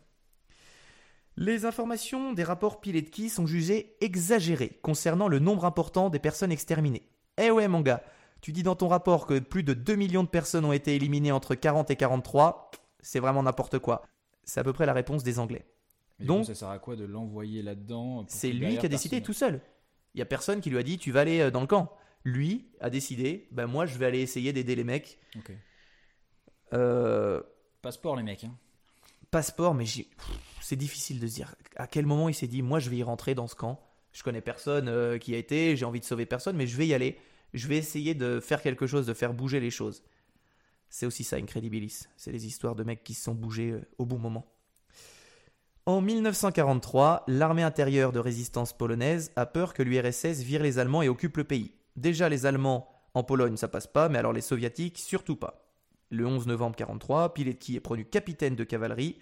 Les informations des rapports Pilecki sont jugées exagérées concernant le nombre important des personnes exterminées. Eh ouais mon gars, tu dis dans ton rapport que plus de 2 millions de personnes ont été éliminées entre 40 et 43, c'est vraiment n'importe quoi. C'est à peu près la réponse des Anglais. Mais Donc- coup, ça sert à quoi de l'envoyer là-dedans C'est lui qui a décidé personne- tout seul. Il y a personne qui lui a dit tu vas aller euh, dans le camp. Lui a décidé, ben moi je vais aller essayer d'aider les mecs. Ok. Euh, Passeport, les mecs. hein. Mais c'est difficile de se dire à quel moment il s'est dit moi je vais y rentrer dans ce camp. Je connais personne euh, qui a été, j'ai envie de sauver personne, mais je vais y aller. Je vais essayer de faire quelque chose, de faire bouger les choses. C'est aussi ça, Incredibilis. C'est les histoires de mecs qui se sont bougés euh, au bon moment. En 1943, l'armée intérieure de résistance polonaise a peur que l'URSS vire les Allemands et occupe le pays. Déjà, les Allemands en Pologne, ça passe pas, mais alors les Soviétiques, surtout pas. Le 11 novembre 1943, Pilecki est promu capitaine de cavalerie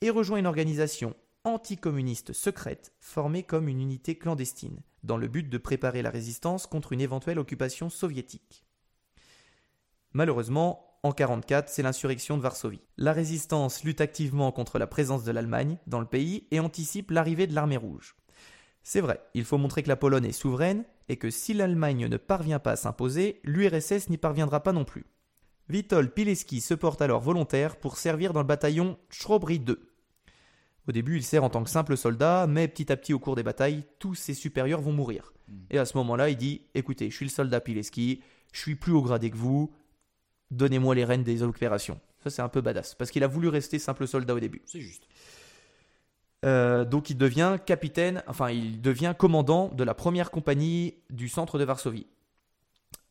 et rejoint une organisation anticommuniste secrète formée comme une unité clandestine, dans le but de préparer la résistance contre une éventuelle occupation soviétique. Malheureusement, en 1944, c'est l'insurrection de Varsovie. La résistance lutte activement contre la présence de l'Allemagne dans le pays et anticipe l'arrivée de l'armée rouge. C'est vrai, il faut montrer que la Pologne est souveraine et que si l'Allemagne ne parvient pas à s'imposer, l'URSS n'y parviendra pas non plus. Witold Pilecki se porte alors volontaire pour servir dans le bataillon Chrobry 2. Au début, il sert en tant que simple soldat, mais petit à petit, au cours des batailles, tous ses supérieurs vont mourir. Et à ce moment-là, il dit Écoutez, je suis le soldat Pilecki, je suis plus haut gradé que vous, donnez-moi les rênes des opérations. Ça, c'est un peu badass, parce qu'il a voulu rester simple soldat au début. C'est juste. Euh, donc il devient capitaine, enfin il devient commandant de la première compagnie du centre de Varsovie.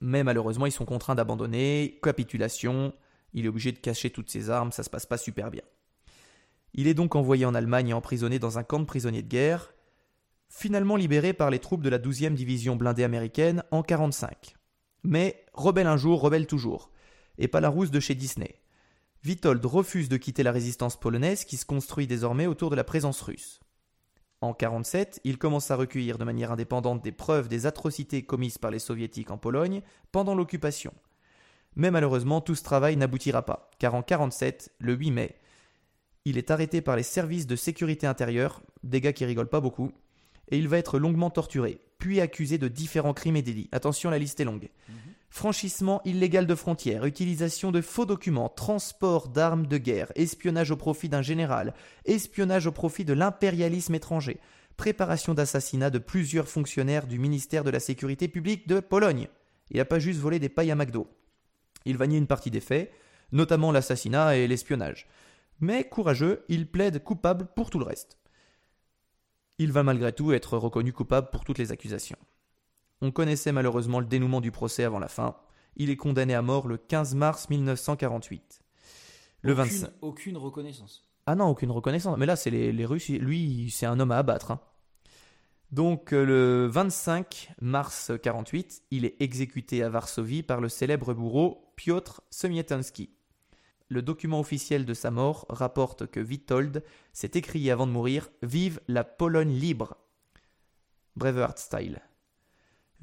Mais malheureusement ils sont contraints d'abandonner, capitulation, il est obligé de cacher toutes ses armes, ça se passe pas super bien. Il est donc envoyé en Allemagne et emprisonné dans un camp de prisonniers de guerre, finalement libéré par les troupes de la 12e division blindée américaine en 45. Mais rebelle un jour, rebelle toujours, et pas la rousse de chez Disney. Witold refuse de quitter la résistance polonaise qui se construit désormais autour de la présence russe. En 47, il commence à recueillir de manière indépendante des preuves des atrocités commises par les soviétiques en Pologne pendant l'occupation. Mais malheureusement, tout ce travail n'aboutira pas, car en 47, le 8 mai, il est arrêté par les services de sécurité intérieure, des gars qui rigolent pas beaucoup, et il va être longuement torturé, puis accusé de différents crimes et délits. Attention, la liste est longue franchissement illégal de frontières, utilisation de faux documents, transport d'armes de guerre, espionnage au profit d'un général, espionnage au profit de l'impérialisme étranger, préparation d'assassinat de plusieurs fonctionnaires du ministère de la Sécurité publique de Pologne. Il n'a pas juste volé des pailles à McDo. Il va nier une partie des faits, notamment l'assassinat et l'espionnage. Mais courageux, il plaide coupable pour tout le reste. Il va malgré tout être reconnu coupable pour toutes les accusations. On connaissait malheureusement le dénouement du procès avant la fin. Il est condamné à mort le 15 mars 1948. Le aucune, 25. aucune reconnaissance. Ah non, aucune reconnaissance. Mais là, c'est les, les Russes. Lui, c'est un homme à abattre. hein. Donc euh, le 25 mars 48, il est exécuté à Varsovie par le célèbre bourreau Piotr Semietonski. Le document officiel de sa mort rapporte que Witold s'est écrié avant de mourir Vive la Pologne libre Braveheart style.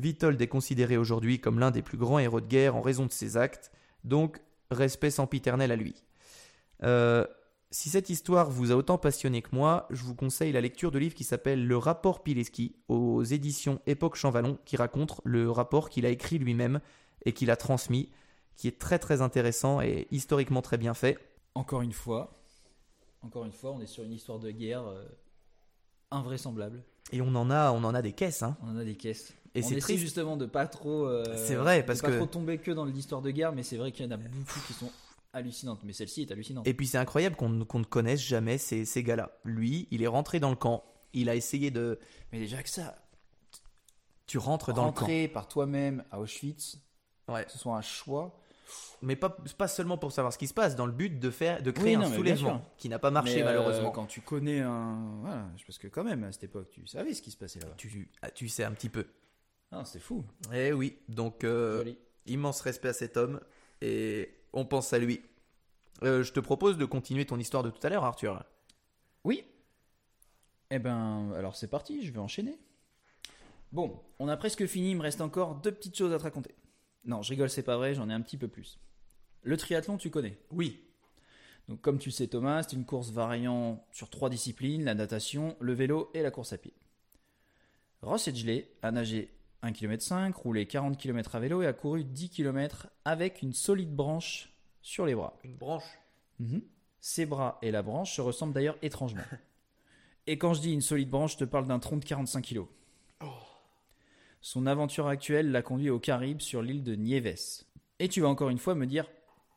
Witold est considéré aujourd'hui comme l'un des plus grands héros de guerre en raison de ses actes, donc respect sempiternel à lui. Euh, si cette histoire vous a autant passionné que moi, je vous conseille la lecture de livre qui s'appelle Le rapport Pileski aux éditions Époque Champvallon qui raconte le rapport qu'il a écrit lui-même et qu'il a transmis, qui est très très intéressant et historiquement très bien fait. Encore une fois, encore une fois, on est sur une histoire de guerre euh, invraisemblable. Et on en a, on en a des caisses, hein. On en a des caisses. Et c'est triste. justement de pas trop. euh, C'est vrai, de parce pas que- trop tomber que dans l'histoire de guerre, mais c'est vrai qu'il y en a beaucoup qui sont hallucinantes. Mais celle-ci est hallucinante. Et puis c'est incroyable qu'on ne- connaisse jamais ces, ces gars-là. Lui, il est rentré dans le camp. Il a essayé de. Mais déjà que ça, Tu rentres dans le rentrer par toi-même à Auschwitz, camp. Ouais. que ce soit un choix. Mais pas, pas seulement pour savoir ce qui se passe, dans le but de faire, de créer Oui, non, un soulèvement qui n'a pas marché Mais, euh, malheureusement. quand tu connais un. Voilà, parce que quand même, à cette époque, tu savais ce qui se passait là-bas. Tu, ah, tu sais un petit peu. Ah, c'était fou. Eh oui, donc euh, immense respect à cet homme et on pense à lui. Euh, je te propose de continuer ton histoire de tout à l'heure, Arthur. Oui. Eh ben, alors c'est parti, je vais enchaîner. Bon, on a presque fini, il me reste encore deux petites choses à te raconter. Non, je rigole, c'est pas vrai, j'en ai un petit peu plus. Le triathlon, tu connais. Oui. Donc, comme tu le sais, Thomas, c'est une course variant sur trois disciplines la natation, le vélo et la course à pied. Ross Edgley a nagé 1,5 km, roulé 40 km à vélo et a couru 10 km avec une solide branche sur les bras. Une branche? Mhm. Ses bras et la branche se ressemblent d'ailleurs étrangement. Et quand je dis une solide branche, je te parle d'un tronc de 45 kg. Son aventure actuelle l'a conduit aux Caraïbes sur l'île de Nieves. Et tu vas encore une fois me dire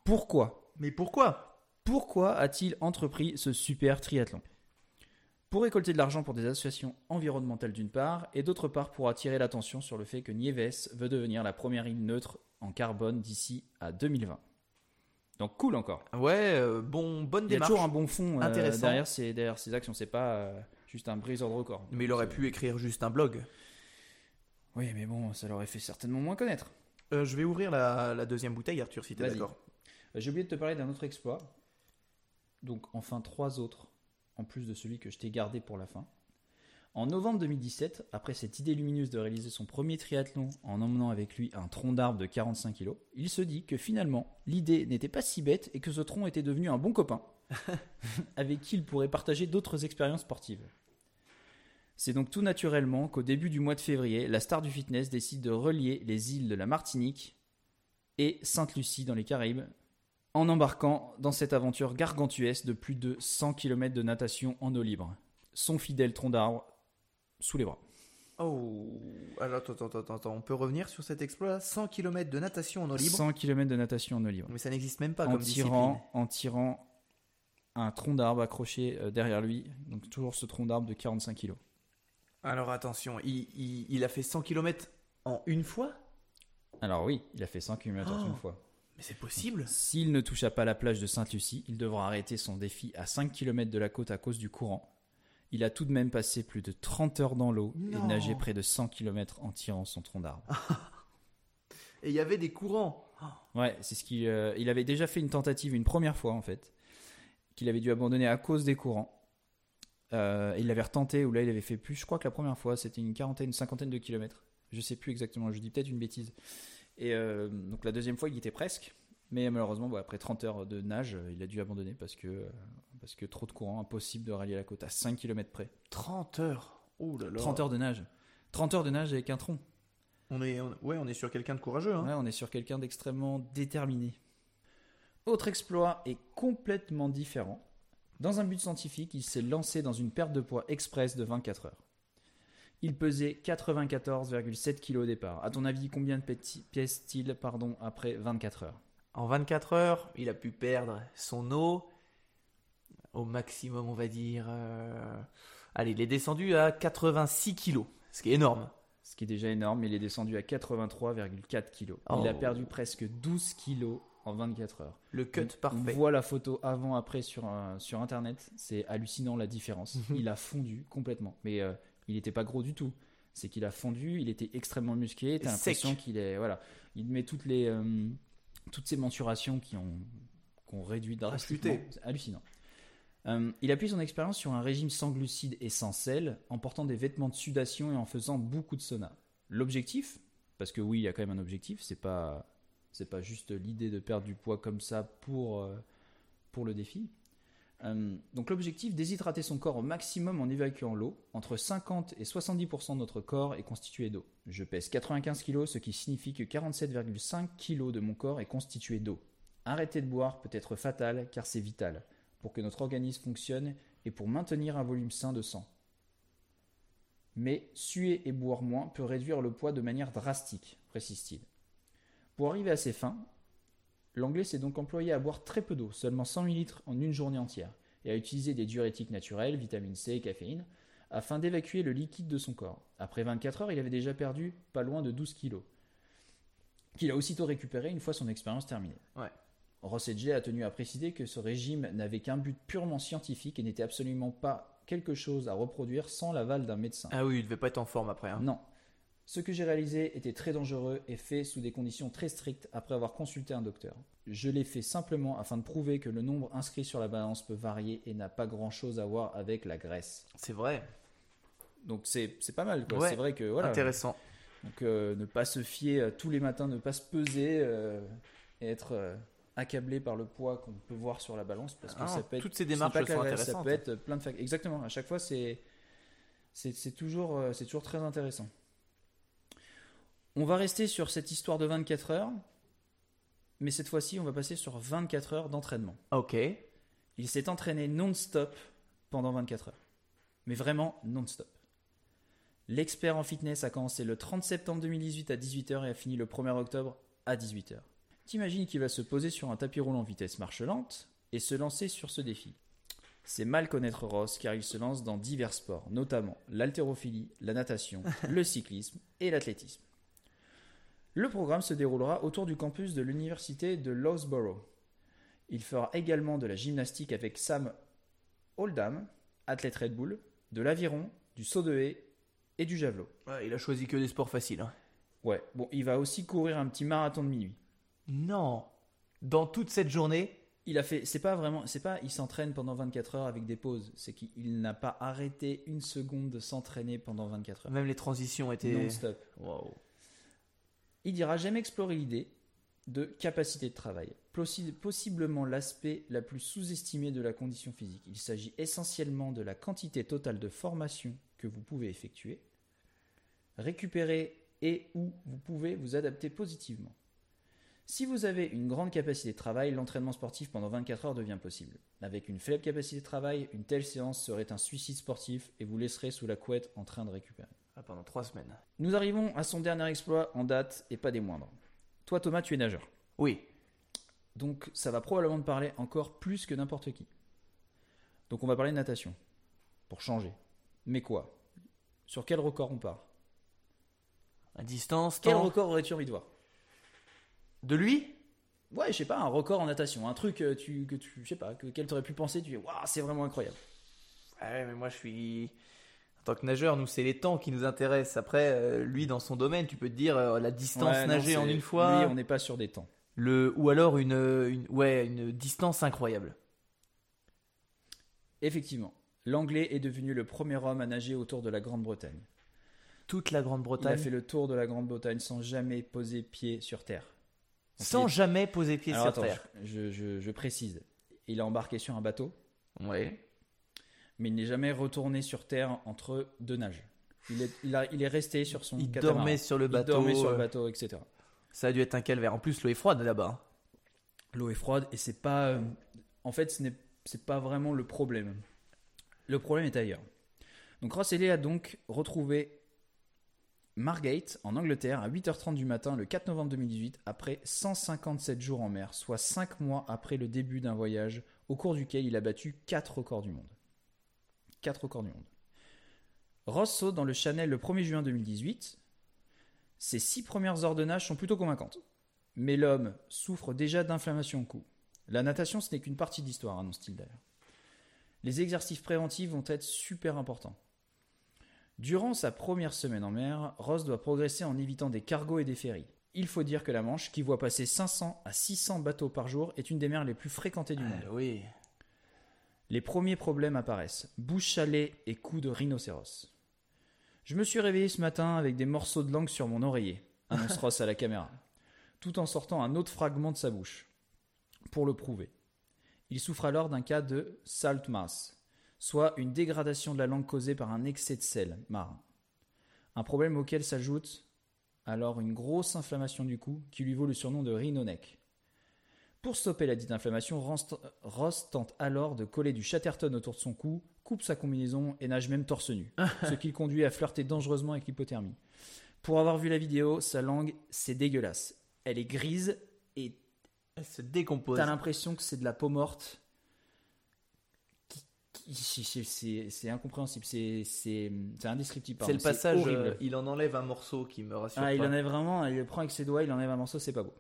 pourquoi? Mais pourquoi? Pourquoi a-t-il entrepris ce super triathlon? Pour récolter de l'argent pour des associations environnementales d'une part, et d'autre part pour attirer l'attention sur le fait que Nieves veut devenir la première île neutre en carbone d'ici à 2020. Donc cool encore. Ouais, euh, bon, bonne Il y a démarche. toujours un bon fond euh, Intéressant. derrière, ces, derrière ces actions. C'est pas euh, juste un briseur de record. Mais il aurait pu écrire juste un blog. Oui, mais bon, ça l'aurait fait certainement moins connaître. Euh, je vais ouvrir la, la deuxième bouteille, Arthur, si t'es Vas-y. d'accord. J'ai oublié de te parler d'un autre exploit. Donc, enfin, trois autres, en plus de celui que je t'ai gardé pour la fin. En novembre 2017, après cette idée lumineuse de réaliser son premier triathlon en emmenant avec lui un tronc d'arbre de 45 kg, il se dit que finalement, l'idée n'était pas si bête et que ce tronc était devenu un bon copain, avec qui il pourrait partager d'autres expériences sportives. C'est donc tout naturellement qu'au début du mois de février, la star du fitness décide de relier les îles de la Martinique et Sainte-Lucie dans les Caraïbes en embarquant dans cette aventure gargantuesque de plus de 100 km de natation en eau libre. Son fidèle tronc d'arbre sous les bras. Oh, alors attends, attends, attends, on peut revenir sur cet exploit 100 km de natation en eau libre? 100 km de natation en eau libre. Mais ça n'existe même pas En comme discipline. tirant, en tirant un tronc d'arbre accroché euh, derrière lui, donc toujours ce tronc d'arbre de 45 kg. Alors attention, il, il- il a fait 100 km en une fois? Alors oui, il a fait 100 km Oh. une fois. Mais c'est possible S'il ne toucha pas la plage de Sainte-Lucie, il devra arrêter son défi à 5 km de la côte à cause du courant. Il a tout de même passé plus de 30 heures dans l'eau et Non. nagé près de 100 km en tirant son tronc d'arbre. Et il y avait des courants. Ouais, c'est ce qu'il euh, il avait déjà fait une tentative une première fois en fait, qu'il avait dû abandonner à cause des courants. Euh, il l'avait retenté ou là il avait fait plus. Je crois que la première fois c'était une quarantaine, une cinquantaine de kilomètres. Je sais plus exactement. Je dis peut-être une bêtise. Et euh, donc la deuxième fois il y était presque, mais malheureusement bon, après 30 heures de nage, il a dû abandonner parce que euh, parce que trop de courant, impossible de rallier la côte à 5 km près. 30 heures. Oh là là. 30 heures de nage. 30 heures de nage avec un tronc. On est, on- ouais, on est sur quelqu'un de courageux. Hein. Ouais, on est sur quelqu'un d'extrêmement déterminé. Autre exploit est complètement différent. Dans un but scientifique, il s'est lancé dans une perte de poids express de 24 heures. Il pesait 94,7 kg au départ. À ton avis, combien de pèse-t-il pardon, après 24 heures? En 24 heures, il a pu perdre son eau au maximum, on va dire. euh, Allez, il est descendu à 86 kilos, ce qui est énorme. Ce qui est déjà énorme, il est descendu à 83,4 kg. Il a Oh. perdu presque 12 kg en 24 heures. Le cut On parfait. voit la photo avant-après sur, euh, sur Internet. C'est hallucinant la différence. Il a fondu complètement. Mais euh, Il n'était pas gros du tout. C'est qu'il a fondu, il était extrêmement musclé. T'as l'impression qu'il est. Voilà. Il met toutes les. euh, toutes ces mensurations qui ont, qui ont réduit drastiquement. Hallucinant. Euh, il appuie son expérience sur un régime sans glucides et sans sel, en portant des vêtements de sudation et en faisant beaucoup de sauna. L'objectif, parce que oui, il y a quand même un objectif, c'est pas, c'est pas juste l'idée de perdre du poids comme ça pour, euh, pour le défi. Euh, donc l'objectif, déshydrater son corps au maximum en évacuant l'eau. Entre 50 et 70% de notre corps est constitué d'eau. Je pèse 95 kg, ce qui signifie que 47,5 kg de mon corps est constitué d'eau. Arrêter de boire peut être fatal car c'est vital pour que notre organisme fonctionne et pour maintenir un volume sain de sang. Mais suer et boire moins peut réduire le poids de manière drastique, précise-t-il. Pour arriver à ses fins, l'anglais s'est donc employé à boire très peu d'eau, seulement 100 ml en une journée entière, et à utiliser des diurétiques naturels, vitamine C et caféine, afin d'évacuer le liquide de son corps. Après 24 heures, il avait déjà perdu pas loin de 12 kilos, qu'il a aussitôt récupéré une fois son expérience terminée. Ouais. Ross Edgley a tenu à préciser que ce régime n'avait qu'un but purement scientifique et n'était absolument pas quelque chose à reproduire sans l'aval d'un médecin. Ah oui, il devait pas être en forme après. hein. Non. Ce que j'ai réalisé était très dangereux et fait sous des conditions très strictes après avoir consulté un docteur. Je l'ai fait simplement afin de prouver que le nombre inscrit sur la balance peut varier et n'a pas grand chose à voir avec la graisse. C'est vrai. Donc c'est pas mal, quoi. Ouais. C'est vrai que voilà. Intéressant. Donc euh, ne pas se fier euh, tous les matins, ne pas se peser euh, et être accablé par le poids qu'on peut voir sur la balance parce que Ah, ça peut être toutes ces démarches pas graisse, Ça intéressantes. peut être plein de facteurs. Exactement. À chaque fois, c'est c'est toujours c'est toujours très intéressant. On va rester sur cette histoire de 24 heures, mais cette fois-ci, on va passer sur 24 heures d'entraînement. Ok. Il s'est entraîné non-stop pendant 24 heures. Mais vraiment non-stop. L'expert en fitness a commencé le 30 septembre 2018 à 18h et a fini le 1er octobre à 18h. T'imagines qu'il va se poser sur un tapis roulant vitesse marche lente et se lancer sur ce défi. C'est mal connaître Ross car il se lance dans divers sports, notamment l'haltérophilie, la natation, le cyclisme et l'athlétisme. Le programme se déroulera autour du campus de l'université de Loughborough. Il fera également de la gymnastique avec Sam Oldham, athlète Red Bull, de l'aviron, du saut de haie et du javelot. Ouais, il a choisi que des sports faciles. hein. Ouais, bon, il va aussi courir un petit marathon de minuit. Non. Dans toute cette journée. Il a fait, c'est pas vraiment, c'est pas, il s'entraîne pendant 24 heures avec des pauses, c'est qu'il n'a pas arrêté une seconde de s'entraîner pendant 24 heures. Même les transitions étaient. Non-stop. Wow. Il dira jamais explorer l'idée de capacité de travail, possi- possiblement l'aspect la plus sous-estimé de la condition physique. Il s'agit essentiellement de la quantité totale de formation que vous pouvez effectuer, récupérer et où vous pouvez vous adapter positivement. Si vous avez une grande capacité de travail, l'entraînement sportif pendant 24 heures devient possible. Avec une faible capacité de travail, une telle séance serait un suicide sportif et vous laisserez sous la couette en train de récupérer. Ah, pendant trois semaines. Nous arrivons à son dernier exploit en date et pas des moindres. Toi Thomas, tu es nageur. Oui. Donc ça va probablement te parler encore plus que n'importe qui. Donc on va parler de natation. Pour changer. Mais quoi? Sur quel record on part? À distance, Quel temps. record aurais-tu envie de voir? De lui? Ouais, je sais pas, un record en natation. Un truc euh, tu, que tu, je sais pas, que, quel t'aurais pu penser, tu dis, waouh, c'est vraiment incroyable. Ouais, mais moi je suis. En tant que nageur, nous, c'est les temps qui nous intéressent. Après, euh, lui, dans son domaine, tu peux te dire euh, la distance Ouais, non, nagée en une fois. Lui, on n'est pas sur des temps. le... Ou alors une, une... Ouais, une distance incroyable. Effectivement, l'anglais est devenu le premier homme à nager autour de la Grande-Bretagne. Toute la Il a Grande-Bretagne. fait le tour de la Grande-Bretagne sans jamais poser pied sur terre. Donc, Sans il jamais poser pied Alors, sur attends, terre. je, je- je précise. Il a embarqué sur un bateau, Ouais. Mais il n'est jamais retourné sur terre entre deux nages. Il est, il a- il est resté sur son Il catamaran. dormait sur le Il bateau. dormait sur le euh, bateau, etc. Ça a dû être un calvaire. En plus, l'eau est froide là-bas. L'eau est froide et c'est pas. euh, en fait, ce n'est c'est pas vraiment le problème. Le problème est ailleurs. Donc Ross Elliot a donc retrouvé Margate en Angleterre à 8h30 du matin le 4 novembre 2018 après 157 jours en mer, soit 5 mois après le début d'un voyage au cours duquel il a battu 4 records du monde. 4 records du monde. Ross saute dans le Chanel le 1er juin 2018. Ses 6 premières nage sont plutôt convaincantes. Mais l'homme souffre déjà d'inflammation au cou. La natation, ce n'est qu'une partie de l'histoire, annonce-t-il d'ailleurs. Les exercices préventifs vont être super importants. Durant sa première semaine en mer, Ross doit progresser en évitant des cargos et des ferries. Il faut dire que la Manche, qui voit passer 500 à 600 bateaux par jour, est une des mers les plus fréquentées du monde. Ah, oui. Les premiers problèmes apparaissent bouche salée et coups de rhinocéros. Je me suis réveillé ce matin avec des morceaux de langue sur mon oreiller, annonce Ross à la caméra, tout en sortant un autre fragment de sa bouche, pour le prouver. Il souffre alors d'un cas de salt mass, soit une dégradation de la langue causée par un excès de sel marin. Un problème auquel s'ajoute alors une grosse inflammation du cou qui lui vaut le surnom de rhino neck. Pour stopper la dite inflammation, Ross- tente alors de coller du chatterton autour de son cou, coupe sa combinaison et nage même torse nu, ce qui le conduit à flirter dangereusement avec l'hypothermie. Pour avoir vu la vidéo, sa langue, c'est dégueulasse. Elle est grise et Elle se décompose. t'as l'impression que c'est de la peau morte. C'est- incompréhensible, c'est indescriptible. C'est le passage, horrible. euh, il en enlève un morceau qui me rassure Ah, il pas. en est vraiment, il le prend avec ses doigts, il enlève un morceau, c'est pas beau.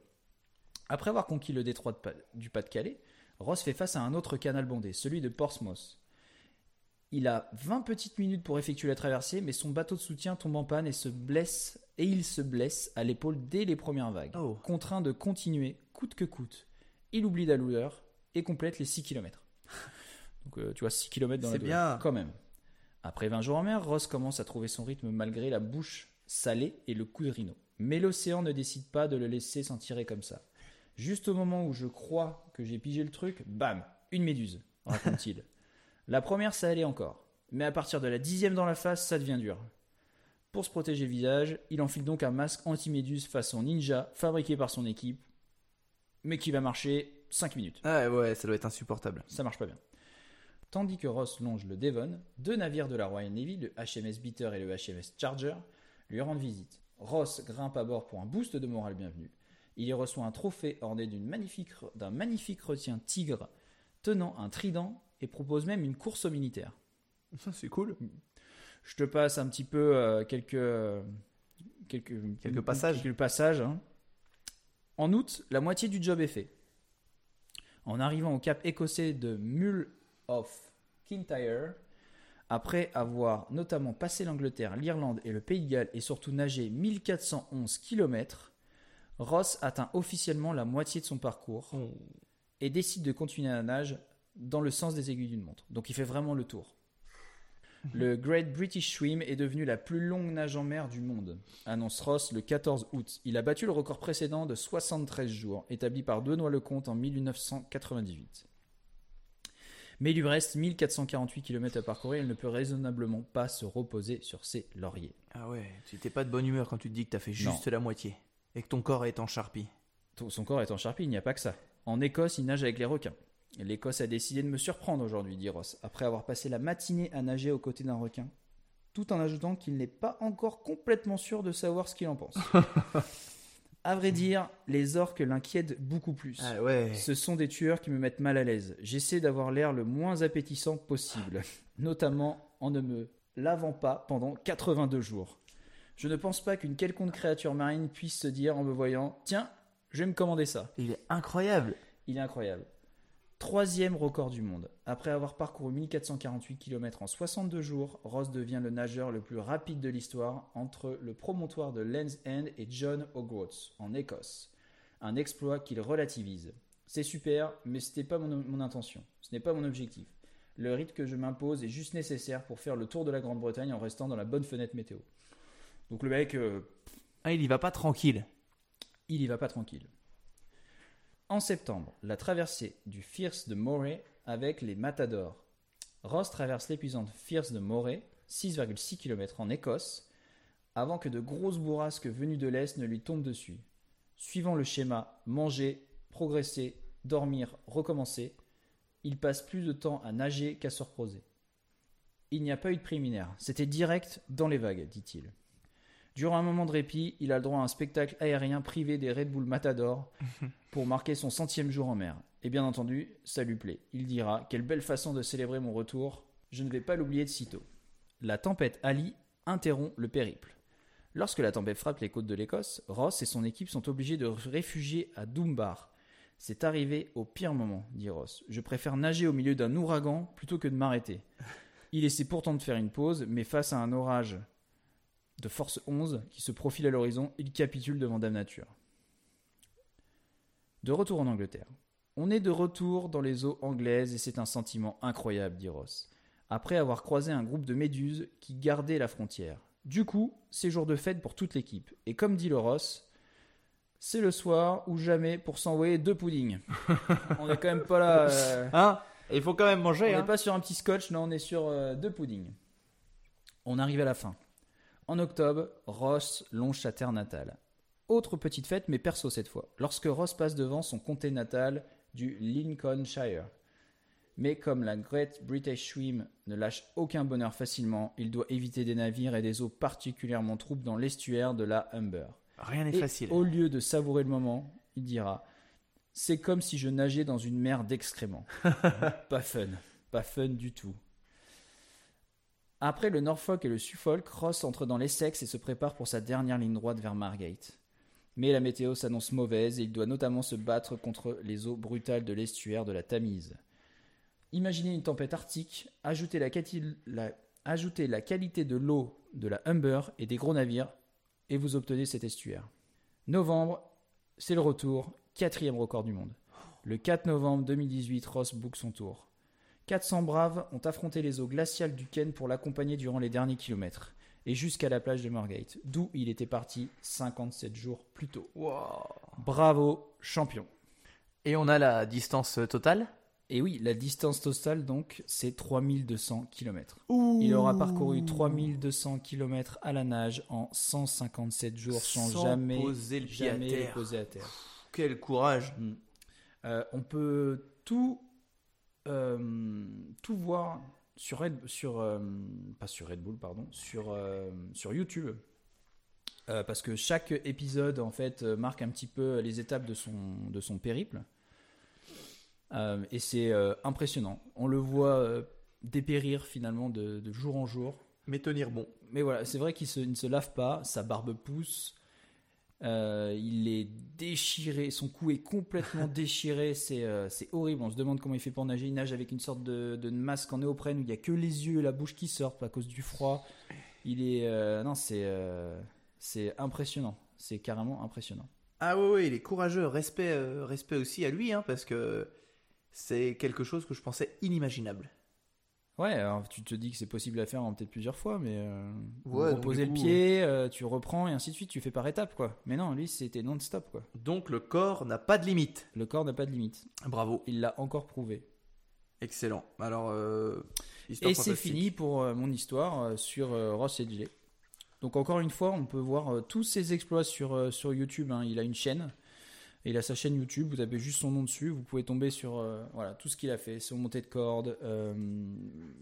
Après avoir conquis le détroit Pa- du Pas-de-Calais, Ross fait face à un autre canal bondé, celui de Portsmouth. Il a 20 petites minutes pour effectuer la traversée, mais son bateau de soutien tombe en panne et se blesse et il se blesse à l'épaule dès les premières vagues, Oh. contraint de continuer coûte que coûte. Il oublie la douleur et complète les 6 km. Donc euh, tu vois 6 km dans la douleur, bien. quand même. Après 20 jours en mer, Ross commence à trouver son rythme malgré la bouche salée et le coup de rhino. Mais l'océan ne décide pas de le laisser s'en tirer comme ça. Juste au moment où je crois que j'ai pigé le truc, bam, une méduse, raconte-t-il. la première, ça allait encore. Mais à partir de la dixième dans la face, ça devient dur. Pour se protéger le visage, il enfile donc un masque anti-méduse façon ninja, fabriqué par son équipe, mais qui va marcher 5 minutes. Ah ouais, ça doit être insupportable. Ça marche pas bien. Tandis que Ross longe le Devon, deux navires de la Royal Navy, le HMS Bitter et le HMS Charger, lui rendent visite. Ross grimpe à bord pour un boost de morale bienvenue. Il y reçoit un trophée orné d'une magnifique- d'un magnifique retien tigre tenant un trident et propose même une course au militaire. Ça, c'est cool. Je te passe un petit peu euh, quelques, quelques, Quelques passages. quelques passages, hein. En août, la moitié du job est fait. En arrivant au cap écossais de Mull of Kintyre, après avoir notamment passé l'Angleterre, l'Irlande et le Pays de Galles et surtout nagé 1411 km, Ross atteint officiellement la moitié de son parcours Oh. et décide de continuer la nage dans le sens des aiguilles d'une montre. Donc il fait vraiment le tour. Le Great British Swim est devenu la plus longue nage en mer du monde, annonce Ross le 14 août. Il a battu le record précédent de 73 jours, établi par Benoît Lecomte en 1998. Mais il lui reste 1448 km à parcourir, il ne peut raisonnablement pas se reposer sur ses lauriers. Ah ouais, tu n'étais pas de bonne humeur quand tu te dis que t'as fait juste Non. la moitié. Et que ton corps est en charpie. Son corps est en charpie, il n'y a pas que ça. En Écosse, il nage avec les requins. L'Écosse a décidé de me surprendre aujourd'hui, dit Ross, après avoir passé la matinée à nager aux côtés d'un requin, tout en ajoutant qu'il n'est pas encore complètement sûr de savoir ce qu'il en pense. à vrai dire, les orques l'inquiètent beaucoup plus. Ah ouais. Ce sont des tueurs qui me mettent mal à l'aise. J'essaie d'avoir l'air le moins appétissant possible, notamment en ne me lavant pas pendant 82 jours. Je ne pense pas qu'une quelconque créature marine puisse se dire en me voyant Tiens, je vais me commander ça. Il est incroyable. Il est incroyable. Troisième record du monde. Après avoir parcouru 1448 km en 62 jours, Ross devient le nageur le plus rapide de l'histoire entre le promontoire de Land's End et John O'Groats, en Écosse. Un exploit qu'il relativise. C'est super, mais ce n'était pas mon, mon intention. Ce n'est pas mon objectif. Le rythme que je m'impose est juste nécessaire pour faire le tour de la Grande-Bretagne en restant dans la bonne fenêtre météo. Donc le mec, euh, Ah, il y va pas tranquille. il y va pas tranquille. En septembre, la traversée du Firth de Moray avec les Matadors. Ross traverse l'épuisante Firth de Moray, 6,6 km en Écosse, avant que de grosses bourrasques venues de l'Est ne lui tombent dessus. Suivant le schéma manger, progresser, dormir, recommencer, il passe plus de temps à nager qu'à se reposer. Il n'y a pas eu de préliminaire, c'était direct dans les vagues, dit-il. Durant un moment de répit, il a le droit à un spectacle aérien privé des Red Bull Matador pour marquer son centième jour en mer. Et bien entendu, ça lui plaît. Il dira Quelle belle façon de célébrer mon retour. Je ne vais pas l'oublier de sitôt. La tempête Ali interrompt le périple. Lorsque la tempête frappe les côtes de l'Écosse, Ross et son équipe sont obligés de se réfugier à Dunbar. C'est arrivé au pire moment, dit Ross. Je préfère nager au milieu d'un ouragan plutôt que de m'arrêter. Il essaie pourtant de faire une pause, mais face à un orage de force 11 qui se profile à l'horizon, il capitule devant Dame Nature. De retour en Angleterre. On est de retour dans les eaux anglaises et c'est un sentiment incroyable, dit Ross, après avoir croisé un groupe de méduses qui gardaient la frontière. Du coup, c'est jour de fête pour toute l'équipe. Et comme dit le Ross, c'est le soir ou jamais pour s'envoyer deux puddings. on est quand même pas là. euh, Hein? Il faut quand même on manger. n'est Hein pas sur un petit scotch, non, on est sur euh, deux puddings. On arrive à la fin. En octobre, Ross longe sa terre natale. Autre petite fête, mais perso cette fois, lorsque Ross passe devant son comté natal du Lincolnshire. Mais comme la Great British Swim ne lâche aucun bonheur facilement, il doit éviter des navires et des eaux particulièrement troubles dans l'estuaire de la Humber. Rien n'est facile. au lieu de savourer le moment, il dira C'est comme si je nageais dans une mer d'excréments. pas fun. Pas fun du tout. Après le Norfolk et le Suffolk, Ross entre dans l'Essex et se prépare pour sa dernière ligne droite vers Margate. Mais la météo s'annonce mauvaise et il doit notamment se battre contre les eaux brutales de l'estuaire de la Tamise. Imaginez une tempête arctique, ajoutez la, qualité de l'eau de la Humber et des gros navires, et vous obtenez cet estuaire. Novembre, c'est le retour, quatrième record du monde. Le 4 novembre 2018, Ross book son tour. 400 braves ont affronté les eaux glaciales du Ken pour l'accompagner durant les derniers kilomètres, et jusqu'à la plage de Margate, d'où il était parti 57 jours plus tôt. Bravo, champion. Et on a la distance totale? Et oui, la distance totale donc, c'est 3200 km. Il aura parcouru 3200 km à la nage en 157 jours sans, Sans jamais, poser le pied à terre. poser à terre. Quel courage. Euh, on peut tout, tout voir sur Red, sur euh, pas sur Red Bull pardon, sur euh, sur YouTube. Euh, parce que chaque épisode en fait euh, marque un petit peu les étapes de son de son périple. Euh, et c'est euh, impressionnant. On le voit euh, dépérir finalement de, de jour en jour. Mais tenir bon. Mais voilà, c'est vrai qu'il se- ne se lave pas, sa barbe pousse, euh, il est déchiré, son cou est complètement déchiré, c'est euh, c'est horrible. On se demande comment il fait pour nager. Il nage avec une sorte de, de masque en néoprène où il n'y a que les yeux et la bouche qui sortent à cause du froid. Il est. euh, non, c'est c'est impressionnant. C'est carrément impressionnant. Ah ouais, il est courageux. Respect, respect aussi à lui, hein, parce que c'est quelque chose que je pensais inimaginable. Ouais, alors tu te dis que c'est possible à faire en peut-être plusieurs fois, mais euh, Ouais, reposer le coup, pied, euh, tu reprends et ainsi de suite, tu fais par étapes quoi. Mais non, lui c'était non-stop quoi. Donc le corps n'a pas de limite. Le corps n'a pas de limite. Bravo. Il l'a encore prouvé. Excellent. Alors, euh, Et c'est fini pour euh, mon histoire euh, sur euh, Ross Edgley. Donc encore une fois, on peut voir euh, tous ses exploits sur, euh, sur YouTube. hein. Il a une chaîne. Et il a sa chaîne YouTube, vous tapez juste son nom dessus, vous pouvez tomber sur euh, voilà, tout ce qu'il a fait, son montée de corde, euh,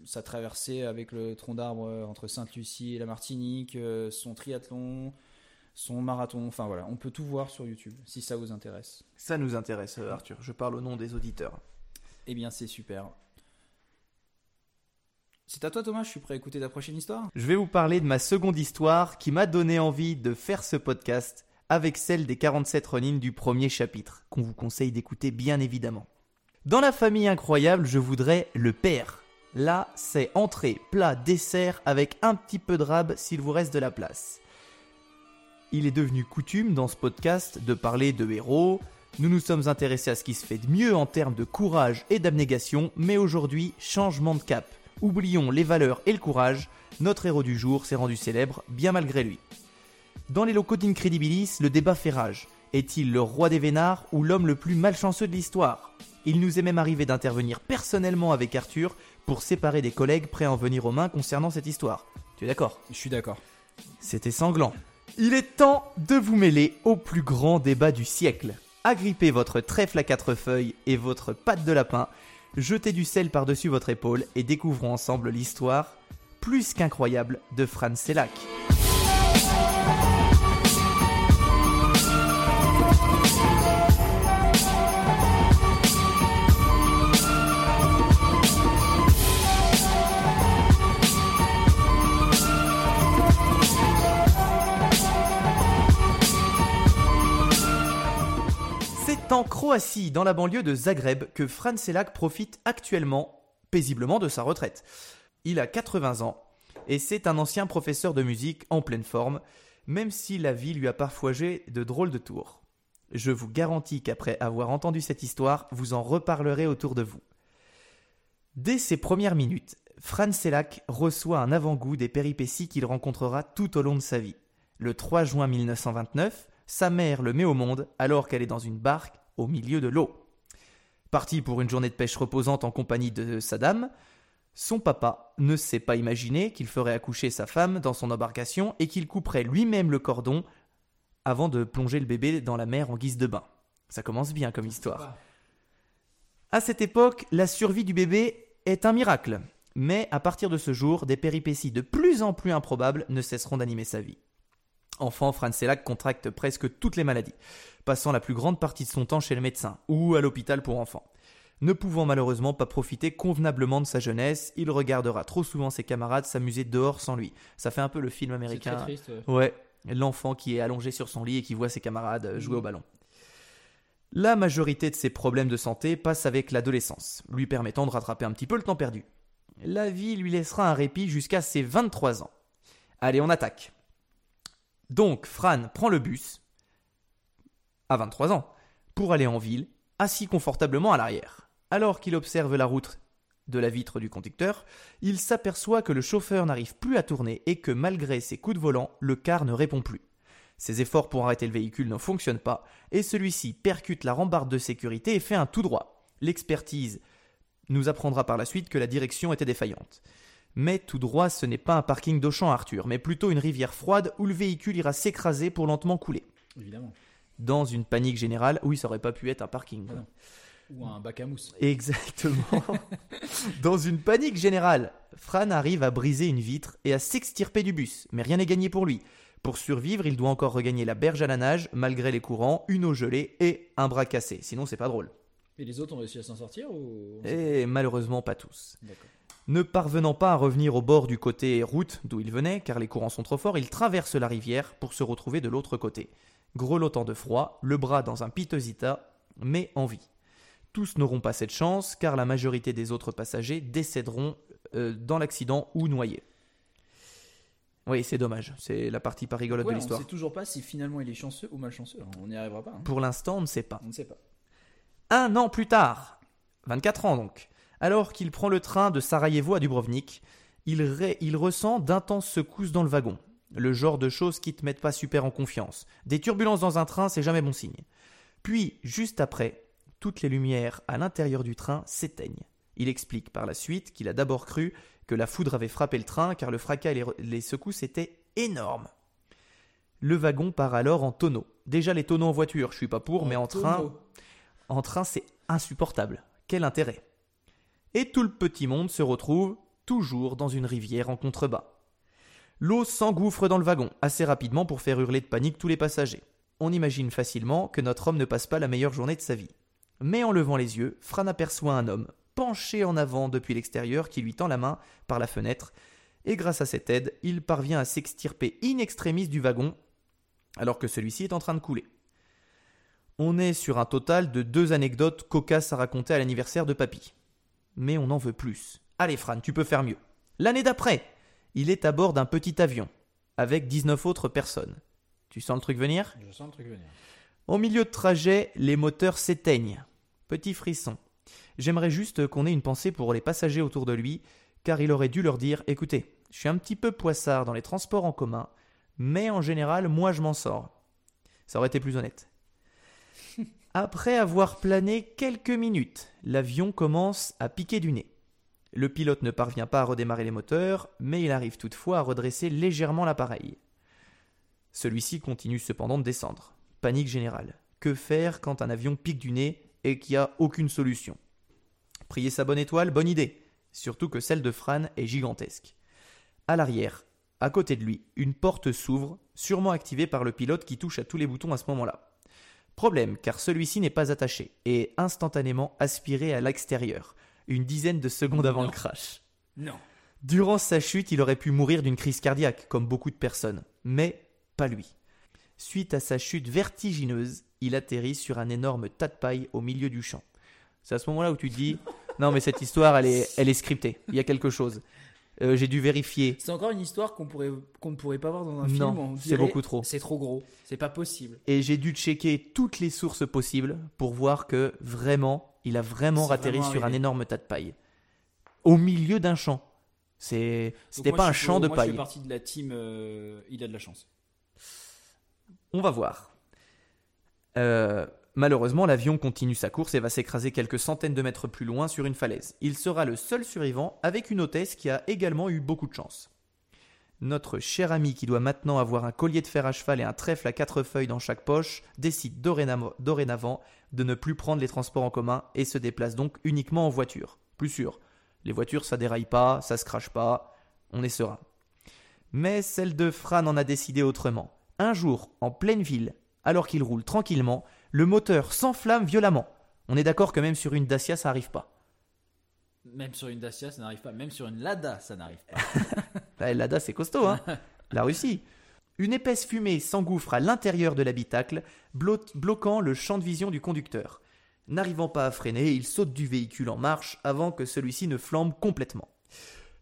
sa traversée avec le tronc d'arbre euh, entre Sainte-Lucie et la Martinique, euh, son triathlon, son marathon, enfin voilà, on peut tout voir sur YouTube si ça vous intéresse. Ça nous intéresse, Arthur. Je parle au nom des auditeurs. Eh bien c'est super. C'est à toi Thomas, je suis prêt à écouter ta prochaine histoire? Je vais vous parler de ma seconde histoire qui m'a donné envie de faire ce podcast avec celle des 47 Ronin du premier chapitre, qu'on vous conseille d'écouter bien évidemment. Dans la famille incroyable, je voudrais le père. Là, c'est entrée, plat, dessert avec un petit peu de rab s'il vous reste de la place. Il est devenu coutume dans ce podcast de parler de héros. Nous nous sommes intéressés à ce qui se fait de mieux en termes de courage et d'abnégation, mais aujourd'hui, changement de cap. Oublions les valeurs et le courage, notre héros du jour s'est rendu célèbre bien malgré lui. Dans les locaux d'Incredibilis, le débat fait rage. Est-il le roi des vénards ou l'homme le plus malchanceux de l'histoire? Il nous est même arrivé d'intervenir personnellement avec Arthur pour séparer des collègues prêts à en venir aux mains concernant cette histoire. Tu es d'accord? Je suis d'accord. C'était sanglant. Il est temps de vous mêler au plus grand débat du siècle. Agrippez votre trèfle à quatre feuilles et votre patte de lapin, jetez du sel par-dessus votre épaule et découvrons ensemble l'histoire plus qu'incroyable de Franz Selak. En Croatie, dans la banlieue de Zagreb, que Franz Selak profite actuellement paisiblement de sa retraite. Il a 80 ans et c'est un ancien professeur de musique en pleine forme, même si la vie lui a parfois joué de drôles de tours. Je vous garantis qu'après avoir entendu cette histoire, vous en reparlerez autour de vous. Dès ses premières minutes, Franz Selak reçoit un avant-goût des péripéties qu'il rencontrera tout au long de sa vie. Le 3 juin 1929, sa mère le met au monde alors qu'elle est dans une barque au milieu de l'eau. Parti pour une journée de pêche reposante en compagnie de sa dame, son papa ne s'est pas imaginé qu'il ferait accoucher sa femme dans son embarcation et qu'il couperait lui-même le cordon avant de plonger le bébé dans la mer en guise de bain. Ça commence bien comme histoire. À cette époque, la survie du bébé est un miracle, mais à partir de ce jour, des péripéties de plus en plus improbables ne cesseront d'animer sa vie. Enfant, Franz Selak contracte presque toutes les maladies, passant la plus grande partie de son temps chez le médecin ou à l'hôpital pour enfants. Ne pouvant malheureusement pas profiter convenablement de sa jeunesse, il regardera trop souvent ses camarades s'amuser dehors sans lui. Ça fait un peu le film américain. Très triste. Ouais, l'enfant qui est allongé sur son lit et qui voit ses camarades euh, jouer au ballon. La majorité de ses problèmes de santé passent avec l'adolescence, lui permettant de rattraper un petit peu le temps perdu. La vie lui laissera un répit jusqu'à ses 23 ans. Allez, on attaque. Donc, Fran prend le bus, à 23 ans, pour aller en ville, assis confortablement à l'arrière. Alors qu'il observe la route de la vitre du conducteur, il s'aperçoit que le chauffeur n'arrive plus à tourner et que malgré ses coups de volant, le car ne répond plus. Ses efforts pour arrêter le véhicule ne fonctionnent pas et celui-ci percute la rambarde de sécurité et fait un tout droit. L'expertise nous apprendra par la suite que la direction était défaillante. Mais tout droit, ce n'est pas un parking d'Auchan Arthur, mais plutôt une rivière froide où le véhicule ira s'écraser pour lentement couler. Évidemment. Dans une panique générale, oui, ça aurait pas pu être un parking. quoi. Ou un bac à mousse. Exactement. Dans une panique générale, Fran arrive à briser une vitre et à s'extirper du bus, mais rien n'est gagné pour lui. Pour survivre, il doit encore regagner la berge à la nage, malgré les courants, une eau gelée et un bras cassé. Sinon, c'est pas drôle. Et les autres ont réussi à s'en sortir ou Et malheureusement, pas tous. Ne parvenant pas à revenir au bord du côté route d'où il venait, car les courants sont trop forts, il traverse la rivière pour se retrouver de l'autre côté. Grelottant de froid, le bras dans un piteux état, mais en vie. Tous n'auront pas cette chance, car la majorité des autres passagers décéderont euh, dans l'accident ou noyés. Oui, c'est dommage. C'est la partie pas rigolote Ouais, de on l'histoire. sait toujours pas si finalement il est chanceux ou malchanceux. On n'y arrivera pas. hein. Pour l'instant, on ne sait pas. On ne sait pas. Un an plus tard, 24 ans donc, alors qu'il prend le train de Sarajevo à Dubrovnik, il ressent d'intenses secousses dans le wagon. Le genre de choses qui te mettent pas super en confiance. Des turbulences dans un train, c'est jamais bon signe. Puis, juste après, toutes les lumières à l'intérieur du train s'éteignent. Il explique par la suite qu'il a d'abord cru que la foudre avait frappé le train car le fracas et les, secousses étaient énormes. Le wagon part alors en tonneau. Déjà les tonneaux en voiture, je suis pas pour, mais en train, en train, c'est insupportable. Quel intérêt? Et tout le petit monde se retrouve toujours dans une rivière en contrebas. L'eau s'engouffre dans le wagon assez rapidement pour faire hurler de panique tous les passagers. On imagine facilement que notre homme ne passe pas la meilleure journée de sa vie. Mais en levant les yeux, Fran aperçoit un homme penché en avant depuis l'extérieur qui lui tend la main par la fenêtre, et grâce à cette aide, il parvient à s'extirper in extremis du wagon alors que celui-ci est en train de couler. On est sur un total de deux anecdotes cocasses à raconter à l'anniversaire de Papy. Mais on en veut plus. Allez Fran, tu peux faire mieux. L'année d'après, il est à bord d'un petit avion, avec 19 autres personnes. Tu sens le truc venir? Je sens le truc venir. Au milieu de trajet, les moteurs s'éteignent. Petit frisson. J'aimerais juste qu'on ait une pensée pour les passagers autour de lui, car il aurait dû leur dire Écoutez, je suis un petit peu poissard dans les transports en commun, mais en général, moi je m'en sors. Ça aurait été plus honnête. Après avoir plané quelques minutes, l'avion commence à piquer du nez. Le pilote ne parvient pas à redémarrer les moteurs, mais il arrive toutefois à redresser légèrement l'appareil. Celui-ci continue cependant de descendre. Panique générale. Que faire quand un avion pique du nez et qu'il n'y a aucune solution? Prier sa bonne étoile, bonne idée. Surtout que celle de Fran est gigantesque. À l'arrière, à côté de lui, une porte s'ouvre, sûrement activée par le pilote qui touche à tous les boutons à ce moment-là. Problème, car celui-ci n'est pas attaché et est instantanément aspiré à l'extérieur, une dizaine de secondes avant Non. le crash. Non. Durant sa chute, il aurait pu mourir d'une crise cardiaque, comme beaucoup de personnes, mais pas lui. Suite à sa chute vertigineuse, il atterrit sur un énorme tas de paille au milieu du champ. C'est à ce moment-là où tu te dis Non, mais cette histoire, elle est, elle est scriptée. Il y a quelque chose. Euh, j'ai dû vérifier. C'est encore une histoire qu'on pourrait qu'on ne pourrait pas voir dans un Non, film. on c'est beaucoup trop. C'est trop gros. C'est pas possible. Et j'ai dû checker toutes les sources possibles pour voir que vraiment, il a vraiment atterri sur un énorme tas de paille. Au milieu d'un champ. C'était pas un champ de moi, Je paille. fais partie de la team. euh, il a de la chance. On va voir. Euh, malheureusement, l'avion continue sa course et va s'écraser quelques centaines de mètres plus loin sur une falaise. Il sera le seul survivant avec une hôtesse qui a également eu beaucoup de chance. Notre cher ami qui doit maintenant avoir un collier de fer à cheval et un trèfle à quatre feuilles dans chaque poche décide dorénavant, de ne plus prendre les transports en commun et se déplace donc uniquement en voiture. Plus sûr, les voitures ça déraille pas, ça se crache pas, on est serein. Mais celle de Fran en a décidé autrement. Un jour, en pleine ville, alors qu'il roule tranquillement, le moteur s'enflamme violemment. On est d'accord que même sur une Dacia, ça arrive pas. Même sur une Dacia, ça n'arrive pas. Même sur une Lada, ça n'arrive pas. La Lada, c'est costaud, hein La Russie. Une épaisse fumée s'engouffre à l'intérieur de l'habitacle, blo- bloquant le champ de vision du conducteur. N'arrivant pas à freiner, il saute du véhicule en marche avant que celui-ci ne flambe complètement.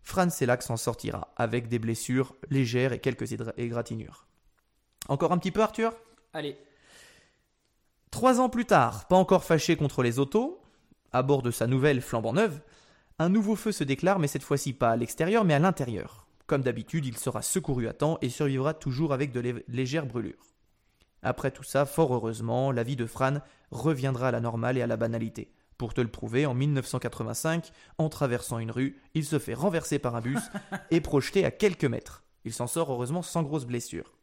Franz Selak s'en sortira, avec des blessures légères et quelques égra- égratignures. Encore un petit peu, Arthur? Allez. Trois ans plus tard, pas encore fâché contre les autos, à bord de sa nouvelle flambant neuve, un nouveau feu se déclare, mais cette fois-ci pas à l'extérieur, mais à l'intérieur. Comme d'habitude, il sera secouru à temps et survivra toujours avec de lé- légères brûlures. Après tout ça, fort heureusement, la vie de Fran reviendra à la normale et à la banalité. Pour te le prouver, en 1985, en traversant une rue, il se fait renverser par un bus et projeté à quelques mètres. Il s'en sort heureusement sans grosse blessure.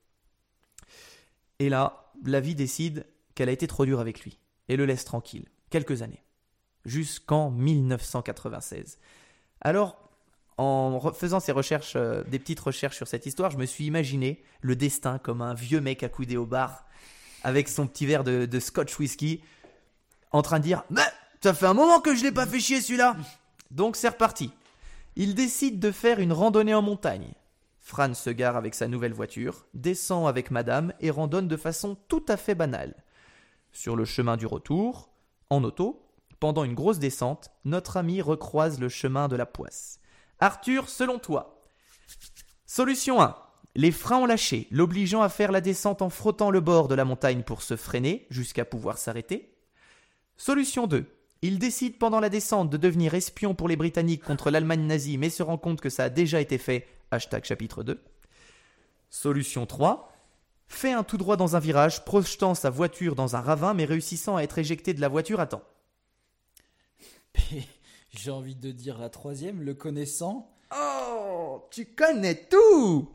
Et là, la vie décide qu'elle a été trop dure avec lui et le laisse tranquille, quelques années, jusqu'en 1996. Alors, en faisant ces recherches, euh, des petites recherches sur cette histoire, je me suis imaginé le destin comme un vieux mec accoudé au bar, avec son petit verre de, scotch whisky, en train de dire Mais ça fait un moment que je l'ai pas fait chier celui-là Donc c'est reparti. Il décide de faire une randonnée en montagne. Fran se gare avec sa nouvelle voiture, descend avec madame et randonne de façon tout à fait banale. Sur le chemin du retour, en auto, pendant une grosse descente, notre ami recroise le chemin de la poisse. Arthur, selon toi Solution 1. Les freins ont lâché, l'obligeant à faire la descente en frottant le bord de la montagne pour se freiner jusqu'à pouvoir s'arrêter. Solution 2. Il décide pendant la descente de devenir espion pour les Britanniques contre l'Allemagne nazie, mais se rend compte que ça a déjà été fait. Hashtag chapitre 2. Solution 3. Fait un tout droit dans un virage, projetant sa voiture dans un ravin, mais réussissant à être éjecté de la voiture à temps. J'ai envie de dire la troisième, le connaissant. Oh, tu connais tout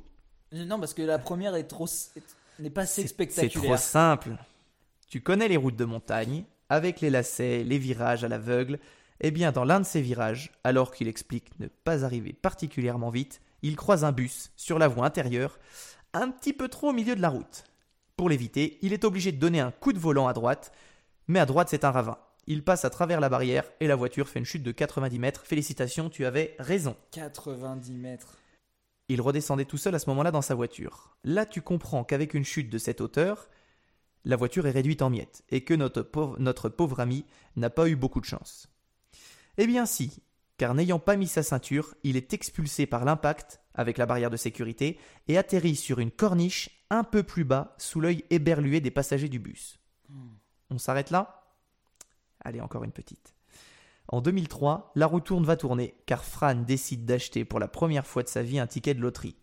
Non, parce que la première est trop n'est pas assez C'est spectaculaire. trop simple. Tu connais les routes de montagne, avec les lacets, les virages à l'aveugle. Eh bien, dans l'un de ces virages, alors qu'il explique ne pas arriver particulièrement vite, il croise un bus sur la voie intérieure, un petit peu trop au milieu de la route. Pour l'éviter, il est obligé de donner un coup de volant à droite, mais à droite c'est un ravin. Il passe à travers la barrière et la voiture fait une chute de 90 mètres. Félicitations, tu avais raison. 90 mètres. Il redescendait tout seul à ce moment-là dans sa voiture. Là, tu comprends qu'avec une chute de cette hauteur, la voiture est réduite en miettes et que notre pauvre, notre pauvre ami n'a pas eu beaucoup de chance. Eh bien si, car n'ayant pas mis sa ceinture, il est expulsé par l'impact avec la barrière de sécurité et atterrit sur une corniche un peu plus bas sous l'œil éberlué des passagers du bus. On s'arrête là? Allez, encore une petite. En 2003, la roue tourne va tourner, car Fran décide d'acheter pour la première fois de sa vie un ticket de loterie.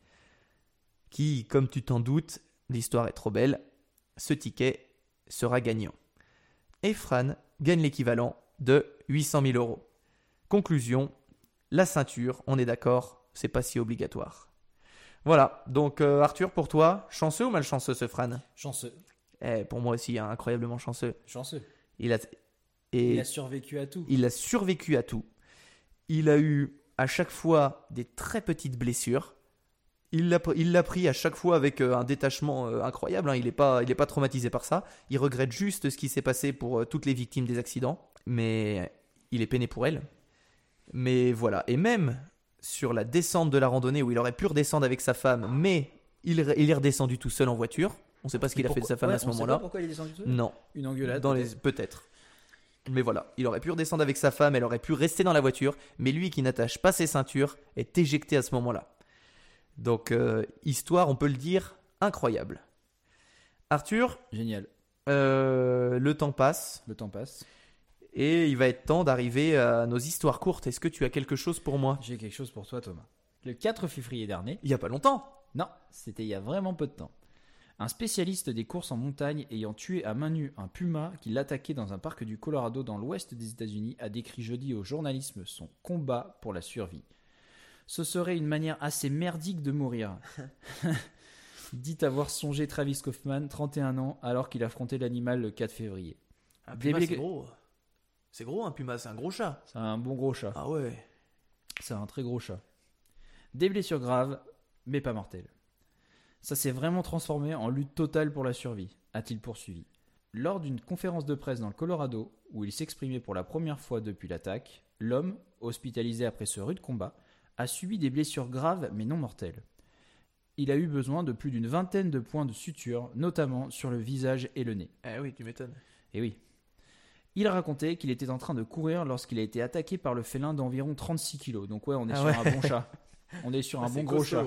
Qui, comme tu t'en doutes, l'histoire est trop belle, ce ticket sera gagnant. Et Fran gagne l'équivalent de 800 000 euros. Conclusion, la ceinture, on est d'accord, c'est pas si obligatoire. Voilà, donc euh, Arthur, pour toi, chanceux ou malchanceux ce Fran? Chanceux. Eh, Pour moi aussi, hein, incroyablement chanceux. Chanceux. Il a, et Il a survécu à tout. il a survécu à tout. Il a eu à chaque fois des très petites blessures. Il l'a, pris à chaque fois avec euh, un détachement euh, incroyable. hein. Il n'est pas, il est pas traumatisé par ça. Il regrette juste ce qui s'est passé pour euh, toutes les victimes des accidents. Mais il est peiné pour elles. Mais voilà. Et même sur la descente de la randonnée où il aurait pu redescendre avec sa femme, mais il, il est redescendu tout seul en voiture. On ne sait pas ce qu'il a fait de sa femme Ouais, à ce moment-là. pourquoi il est descendu tout seul Non. Une engueulade. Dans les... peut-être. Mais voilà, il aurait pu redescendre avec sa femme, elle aurait pu rester dans la voiture, mais lui qui n'attache pas ses ceintures est éjecté à ce moment-là. Donc, euh, histoire, on peut le dire, incroyable. Arthur, Génial. euh, le temps passe Le temps passe. et il va être temps d'arriver à nos histoires courtes. Est-ce que tu as quelque chose pour moi? J'ai quelque chose pour toi, Thomas. Le 4 février dernier, Il y a pas longtemps. non, c'était il y a vraiment peu de temps. Un spécialiste des courses en montagne ayant tué à main nue un puma qui l'attaquait dans un parc du Colorado dans l'ouest des États-Unis a décrit jeudi au journalisme son combat pour la survie. Ce serait une manière assez merdique de mourir. Dit avoir songé Travis Kaufman, 31 ans, alors qu'il affrontait l'animal le 4 février. Un puma, c'est gros. C'est gros un puma, c'est un gros chat. C'est un bon gros chat. Ah ouais. C'est un très gros chat. Des blessures graves, mais pas mortelles. Ça s'est vraiment transformé en lutte totale pour la survie, a-t-il poursuivi. Lors d'une conférence de presse dans le Colorado, où il s'exprimait pour la première fois depuis l'attaque, l'homme, hospitalisé après ce rude combat, a subi des blessures graves mais non mortelles. Il a eu besoin de plus d'une vingtaine de points de suture, notamment sur le visage et le nez. Eh oui, tu m'étonnes. Et oui. Il racontait qu'il était en train de courir lorsqu'il a été attaqué par le félin d'environ 36 kilos. Donc ouais, on est Ah sur ouais. un bon chat. On est sur un bon gros chat.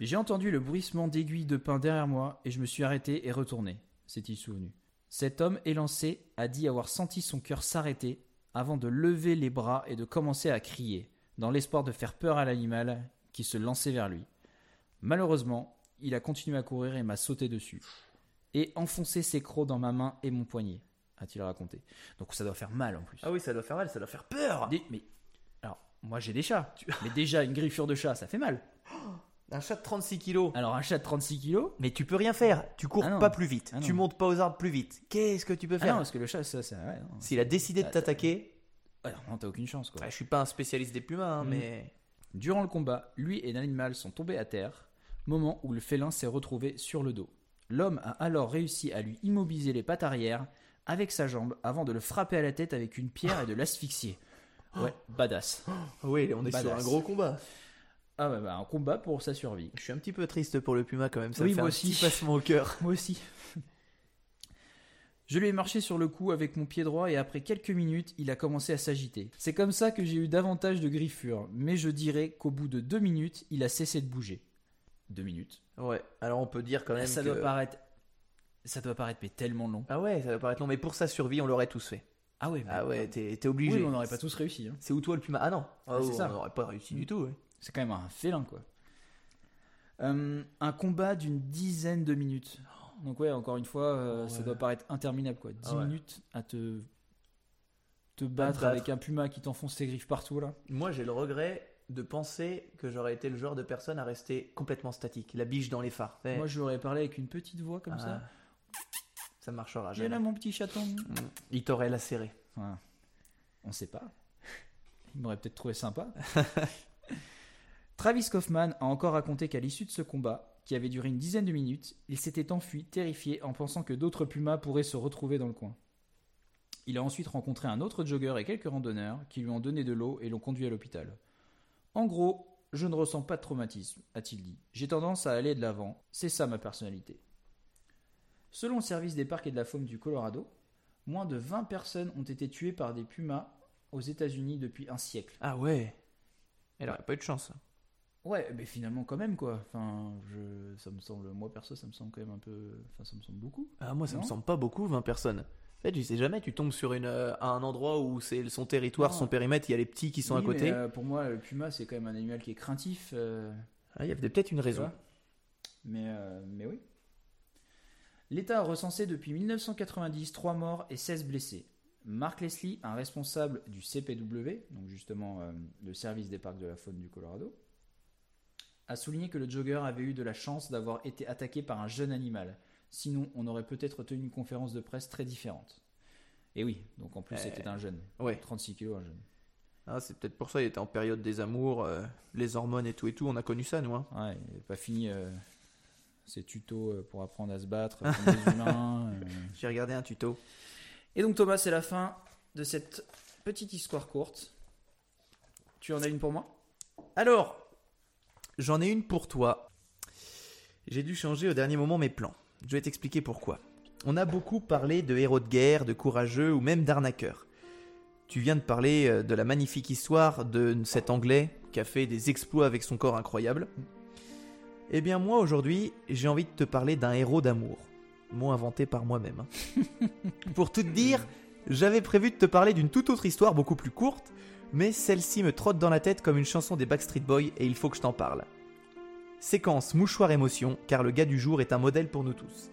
J'ai entendu le bruissement d'aiguilles de pain derrière moi et je me suis arrêté et retourné, s'est-il souvenu. Cet homme élancé a dit avoir senti son cœur s'arrêter avant de lever les bras et de commencer à crier, dans l'espoir de faire peur à l'animal qui se lançait vers lui. Malheureusement, il a continué à courir et m'a sauté dessus, et enfoncé ses crocs dans ma main et mon poignet, a-t-il raconté. Donc ça doit faire mal en plus. Ah oui, ça doit faire mal, ça doit faire peur. Des- mais alors, moi j'ai des chats, mais déjà une griffure de chat, ça fait mal. Un chat de 36 kilos. Alors un chat de 36 kilos, Mais tu peux rien faire. Tu cours Ah pas plus vite. Ah tu montes pas aux arbres plus vite. Qu'est-ce que tu peux Ah faire non, parce que le chat, ça, ça ouais, non. S'il a décidé de t'attaquer, Ouais, non, t'as aucune chance quoi. je suis pas un spécialiste des pumas, hein, Mhm. mais Durant le combat, lui et l'animal sont tombés à terre, moment où le félin s'est retrouvé sur le dos. L'homme a alors réussi à lui immobiliser les pattes arrière avec sa jambe avant de le frapper à la tête avec une pierre et de l'asphyxier. Ouais, badass. oui, on est sur un gros combat. Ah bah, un combat pour sa survie. Je suis un petit peu triste pour le puma quand même. Ça Oui, me fait moi un aussi. petit passement au cœur. Moi aussi. Je lui ai marché sur le cou avec mon pied droit et après quelques minutes, il a commencé à s'agiter. C'est comme ça que j'ai eu davantage de griffures, mais je dirais qu'au bout de deux minutes, il a cessé de bouger. Deux minutes. Ouais. Alors on peut dire quand même Ça que... doit paraître, ça doit paraître mais tellement long. Ah ouais, ça va paraître long, mais pour sa survie, on l'aurait tous fait. Ah ouais. mais- Ah ouais, t'es Oui, obligé. mais on n'aurait pas tous réussi. hein. C'est où toi le puma? Ah non. Ah, c'est oh, ça. On n'aurait pas réussi Mm. du tout. ouais. C'est quand même un félin quoi. Euh, un combat d'une dizaine de minutes. Donc ouais, encore une fois, euh, ça Ouais. doit paraître interminable quoi. 10 Ah ouais. minutes à te te battre battre. avec un puma qui t'enfonce ses griffes partout là. Moi, j'ai le regret de penser que j'aurais été le genre de personne à rester complètement statique, la biche dans les phares. Eh, Moi, je lui aurais parlé avec une petite voix comme ça. ah, Ça marchera Viens là, jamais. mon petit chaton. Mm. Il t'aurait lacéré. Voilà. On sait pas. Il m'aurait peut-être trouvé sympa. Travis Kaufman a encore raconté qu'à l'issue de ce combat, qui avait duré une dizaine de minutes, il s'était enfui, terrifié, en pensant que d'autres pumas pourraient se retrouver dans le coin. Il a ensuite rencontré un autre jogger et quelques randonneurs qui lui ont donné de l'eau et l'ont conduit à l'hôpital. En gros, je ne ressens pas de traumatisme, a-t-il dit. J'ai tendance à aller de l'avant, c'est ça ma personnalité. Selon le service des parcs et de la faune du Colorado, moins de 20 personnes ont été tuées par des pumas aux États-Unis depuis un siècle. Ah ouais. Elle aurait pas eu de chance. Ouais, mais finalement quand même quoi. Enfin, je, ça me semble, moi perso, ça me semble quand même un peu, enfin, ça me semble beaucoup. Ah moi, ça me semble pas beaucoup, 20 personnes. En fait, tu sais jamais, tu tombes sur une, euh, à un endroit où c'est son territoire, Non. son périmètre, il y a les petits qui sont Oui, à côté. mais, euh, pour moi, le puma, c'est quand même un animal qui est craintif. euh, Ah, il y avait peut-être une raison. vois. mais, euh, mais oui. L'État a recensé depuis 1990 3 morts et 16 blessés. Mark Leslie, un responsable du CPW, donc justement euh, le service des parcs de la faune du Colorado, a souligné que le jogger avait eu de la chance d'avoir été attaqué par un jeune animal. Sinon, on aurait peut-être tenu une conférence de presse très différente. Et oui, donc en plus, Euh, c'était un jeune. Ouais. 36 kilos, un jeune. Ah, c'est peut-être pour ça, il était en période des amours, euh, les hormones et tout et tout. On a connu ça, nous. hein. Ouais, il n'a pas fini euh, ses tutos euh, pour apprendre à se battre comme des humains. J'ai regardé un tuto. Et donc Thomas, c'est la fin de cette petite histoire courte. Tu en as une pour moi? Alors, j'en ai une pour toi. J'ai dû changer au dernier moment mes plans. Je vais t'expliquer pourquoi. on a beaucoup parlé de héros de guerre, de courageux ou même d'arnaqueurs. Tu viens de parler euh, de la magnifique histoire de cet Anglais qui a fait des exploits avec son corps incroyable. Eh bien moi aujourd'hui, j'ai envie de te parler d'un héros d'amour. Mot inventé par moi-même. hein. Pour tout te dire, j'avais prévu de te parler d'une toute autre histoire beaucoup plus courte, mais celle-ci me trotte dans la tête comme une chanson des Backstreet Boys et il faut que je t'en parle. Séquence mouchoir émotion, car le gars du jour est un modèle pour nous tous.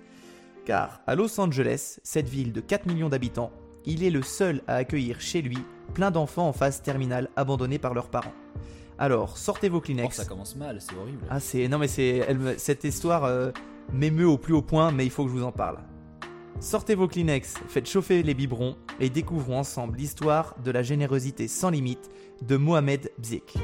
Car à Los Angeles, cette ville de 4 millions d'habitants, il est le seul à accueillir chez lui plein d'enfants en phase terminale abandonnés par leurs parents. Alors, sortez vos Oh, Kleenex. ça commence mal, c'est horrible. Ah, c'est. Non, mais c'est. Cette histoire euh, m'émeut au plus haut point, mais il faut que je vous en parle. Sortez vos Kleenex, faites chauffer les biberons et découvrons ensemble l'histoire de la générosité sans limite de Mohamed Bzik.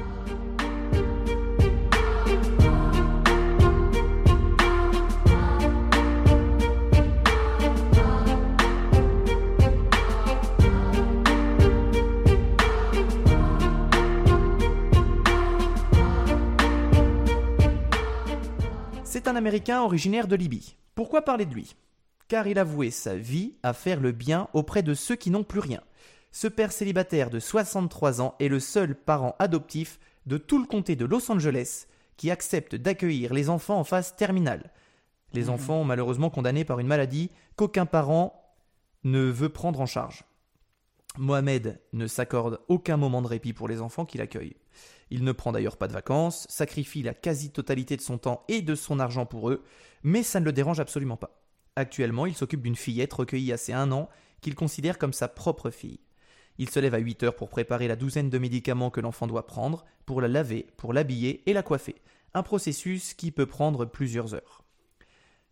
C'est un Américain originaire de Libye. Pourquoi parler de lui? Car il a voué sa vie à faire le bien auprès de ceux qui n'ont plus rien. Ce père célibataire de 63 ans est le seul parent adoptif de tout le comté de Los Angeles qui accepte d'accueillir les enfants en phase terminale. Les Mhm. enfants malheureusement condamnés par une maladie qu'aucun parent ne veut prendre en charge. Mohamed ne s'accorde aucun moment de répit pour les enfants qu'il accueille. Il ne prend d'ailleurs pas de vacances, sacrifie la quasi-totalité de son temps et de son argent pour eux, mais ça ne le dérange absolument pas. Actuellement, il s'occupe d'une fillette recueillie à ses un an qu'il considère comme sa propre fille. Il se lève à 8 heures pour préparer la douzaine de médicaments que l'enfant doit prendre, pour la laver, pour l'habiller et la coiffer. Un processus qui peut prendre plusieurs heures.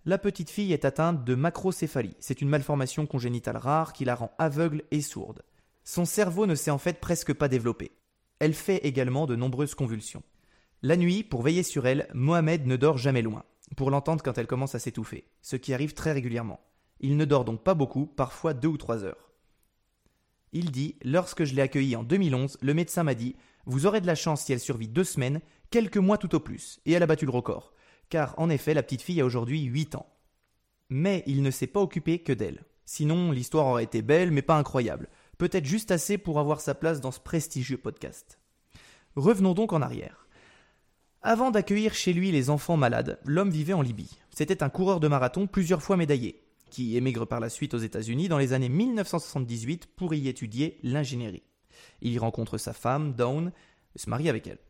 La petite fille est atteinte de macrocéphalie. C'est une malformation congénitale rare qui la rend aveugle et sourde. Son cerveau ne s'est en fait presque pas développé. Elle fait également de nombreuses convulsions. La nuit, pour veiller sur elle, Mohamed ne dort jamais loin, pour l'entendre quand elle commence à s'étouffer, ce qui arrive très régulièrement. Il ne dort donc pas beaucoup, parfois deux ou trois heures. Il dit Lorsque je l'ai accueillie en 2011, le médecin m'a dit Vous aurez de la chance si elle survit deux semaines, quelques mois tout au plus. Et elle a battu le record. Car en effet, la petite fille a aujourd'hui 8 ans. Mais il ne s'est pas occupé que d'elle. Sinon, l'histoire aurait été belle, mais pas incroyable. Peut-être juste assez pour avoir sa place dans ce prestigieux podcast. Revenons donc en arrière. Avant d'accueillir chez lui les enfants malades, l'homme vivait en Libye. C'était un coureur de marathon plusieurs fois médaillé, qui émigre par la suite aux États-Unis dans les années 1978 pour y étudier l'ingénierie. Il y rencontre sa femme, Dawn, et se marie avec elle.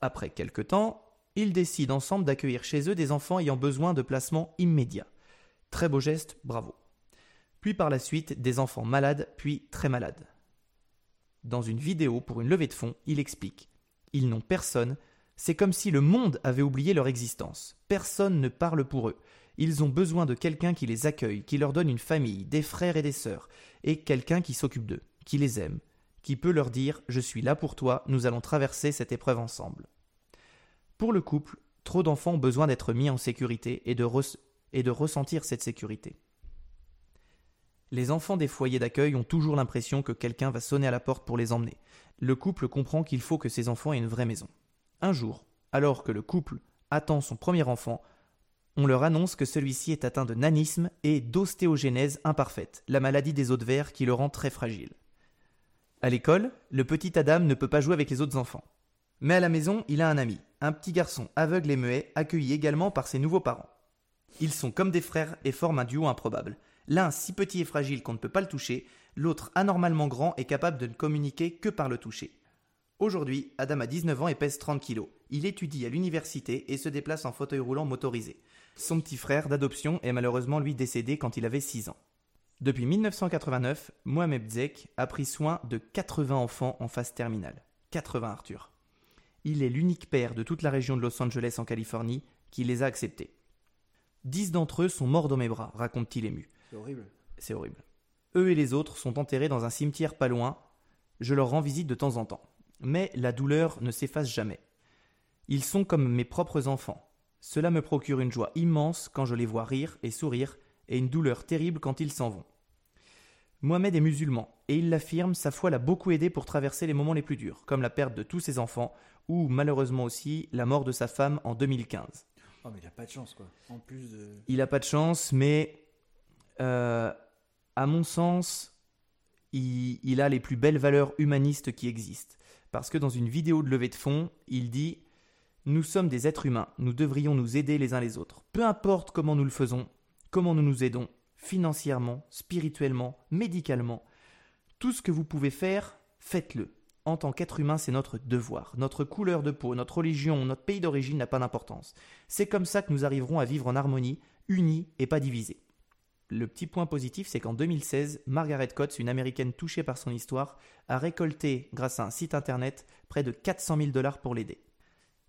Après quelque temps, ils décident ensemble d'accueillir chez eux des enfants ayant besoin de placement immédiat. Très beau geste, bravo. Puis par la suite, des enfants malades, puis très malades. Dans une vidéo pour une levée de fonds, il explique Ils n'ont personne, c'est comme si le monde avait oublié leur existence. Personne ne parle pour eux. Ils ont besoin de quelqu'un qui les accueille, qui leur donne une famille, des frères et des sœurs, et quelqu'un qui s'occupe d'eux, qui les aime, qui peut leur dire Je suis là pour toi, nous allons traverser cette épreuve ensemble. Pour le couple, trop d'enfants ont besoin d'être mis en sécurité et de, ressentir cette sécurité. Les enfants des foyers d'accueil ont toujours l'impression que quelqu'un va sonner à la porte pour les emmener. Le couple comprend qu'il faut que ces enfants aient une vraie maison. Un jour, alors que le couple attend son premier enfant, on leur annonce que celui-ci est atteint de nanisme et d'ostéogénèse imparfaite, la maladie des os de verre qui le rend très fragile. À l'école, le petit Adam ne peut pas jouer avec les autres enfants. Mais à la maison, il a un ami, un petit garçon aveugle et muet, accueilli également par ses nouveaux parents. Ils sont comme des frères et forment un duo improbable. L'un si petit et fragile qu'on ne peut pas le toucher, l'autre anormalement grand et capable de ne communiquer que par le toucher. Aujourd'hui, Adam a 19 ans et pèse 30 kilos. Il étudie à l'université et se déplace en fauteuil roulant motorisé. Son petit frère d'adoption est malheureusement lui décédé quand il avait 6 ans. Depuis 1989, Mohamed Zek a pris soin de 80 enfants en phase terminale. 80 Arthur. Il est l'unique père de toute la région de Los Angeles en Californie qui les a acceptés. Dix d'entre eux sont morts dans mes bras, raconte-t-il ému. C'est horrible. C'est horrible. Eux et les autres sont enterrés dans un cimetière pas loin. Je leur rends visite de temps en temps. Mais la douleur ne s'efface jamais. Ils sont comme mes propres enfants. Cela me procure une joie immense quand je les vois rire et sourire, et une douleur terrible quand ils s'en vont. Mohamed est musulman, et il l'affirme, sa foi l'a beaucoup aidé pour traverser les moments les plus durs, comme la perte de tous ses enfants, ou malheureusement aussi la mort de sa femme en 2015. Oh, mais il a pas de chance, quoi. En plus de. Il a pas de chance, mais euh, à mon sens, il, il a les plus belles valeurs humanistes qui existent. Parce que dans une vidéo de levée de fonds, il dit Nous sommes des êtres humains, nous devrions nous aider les uns les autres. Peu importe comment nous le faisons, comment nous nous aidons, financièrement, spirituellement, médicalement, tout ce que vous pouvez faire, faites-le. En tant qu'être humain, c'est notre devoir. Notre couleur de peau, notre religion, notre pays d'origine n'a pas d'importance. C'est comme ça que nous arriverons à vivre en harmonie, unis et pas divisés. Le petit point positif, c'est qu'en 2016, Margaret Coates, une américaine touchée par son histoire, a récolté, grâce à un site internet, près de 400 000 dollars pour l'aider.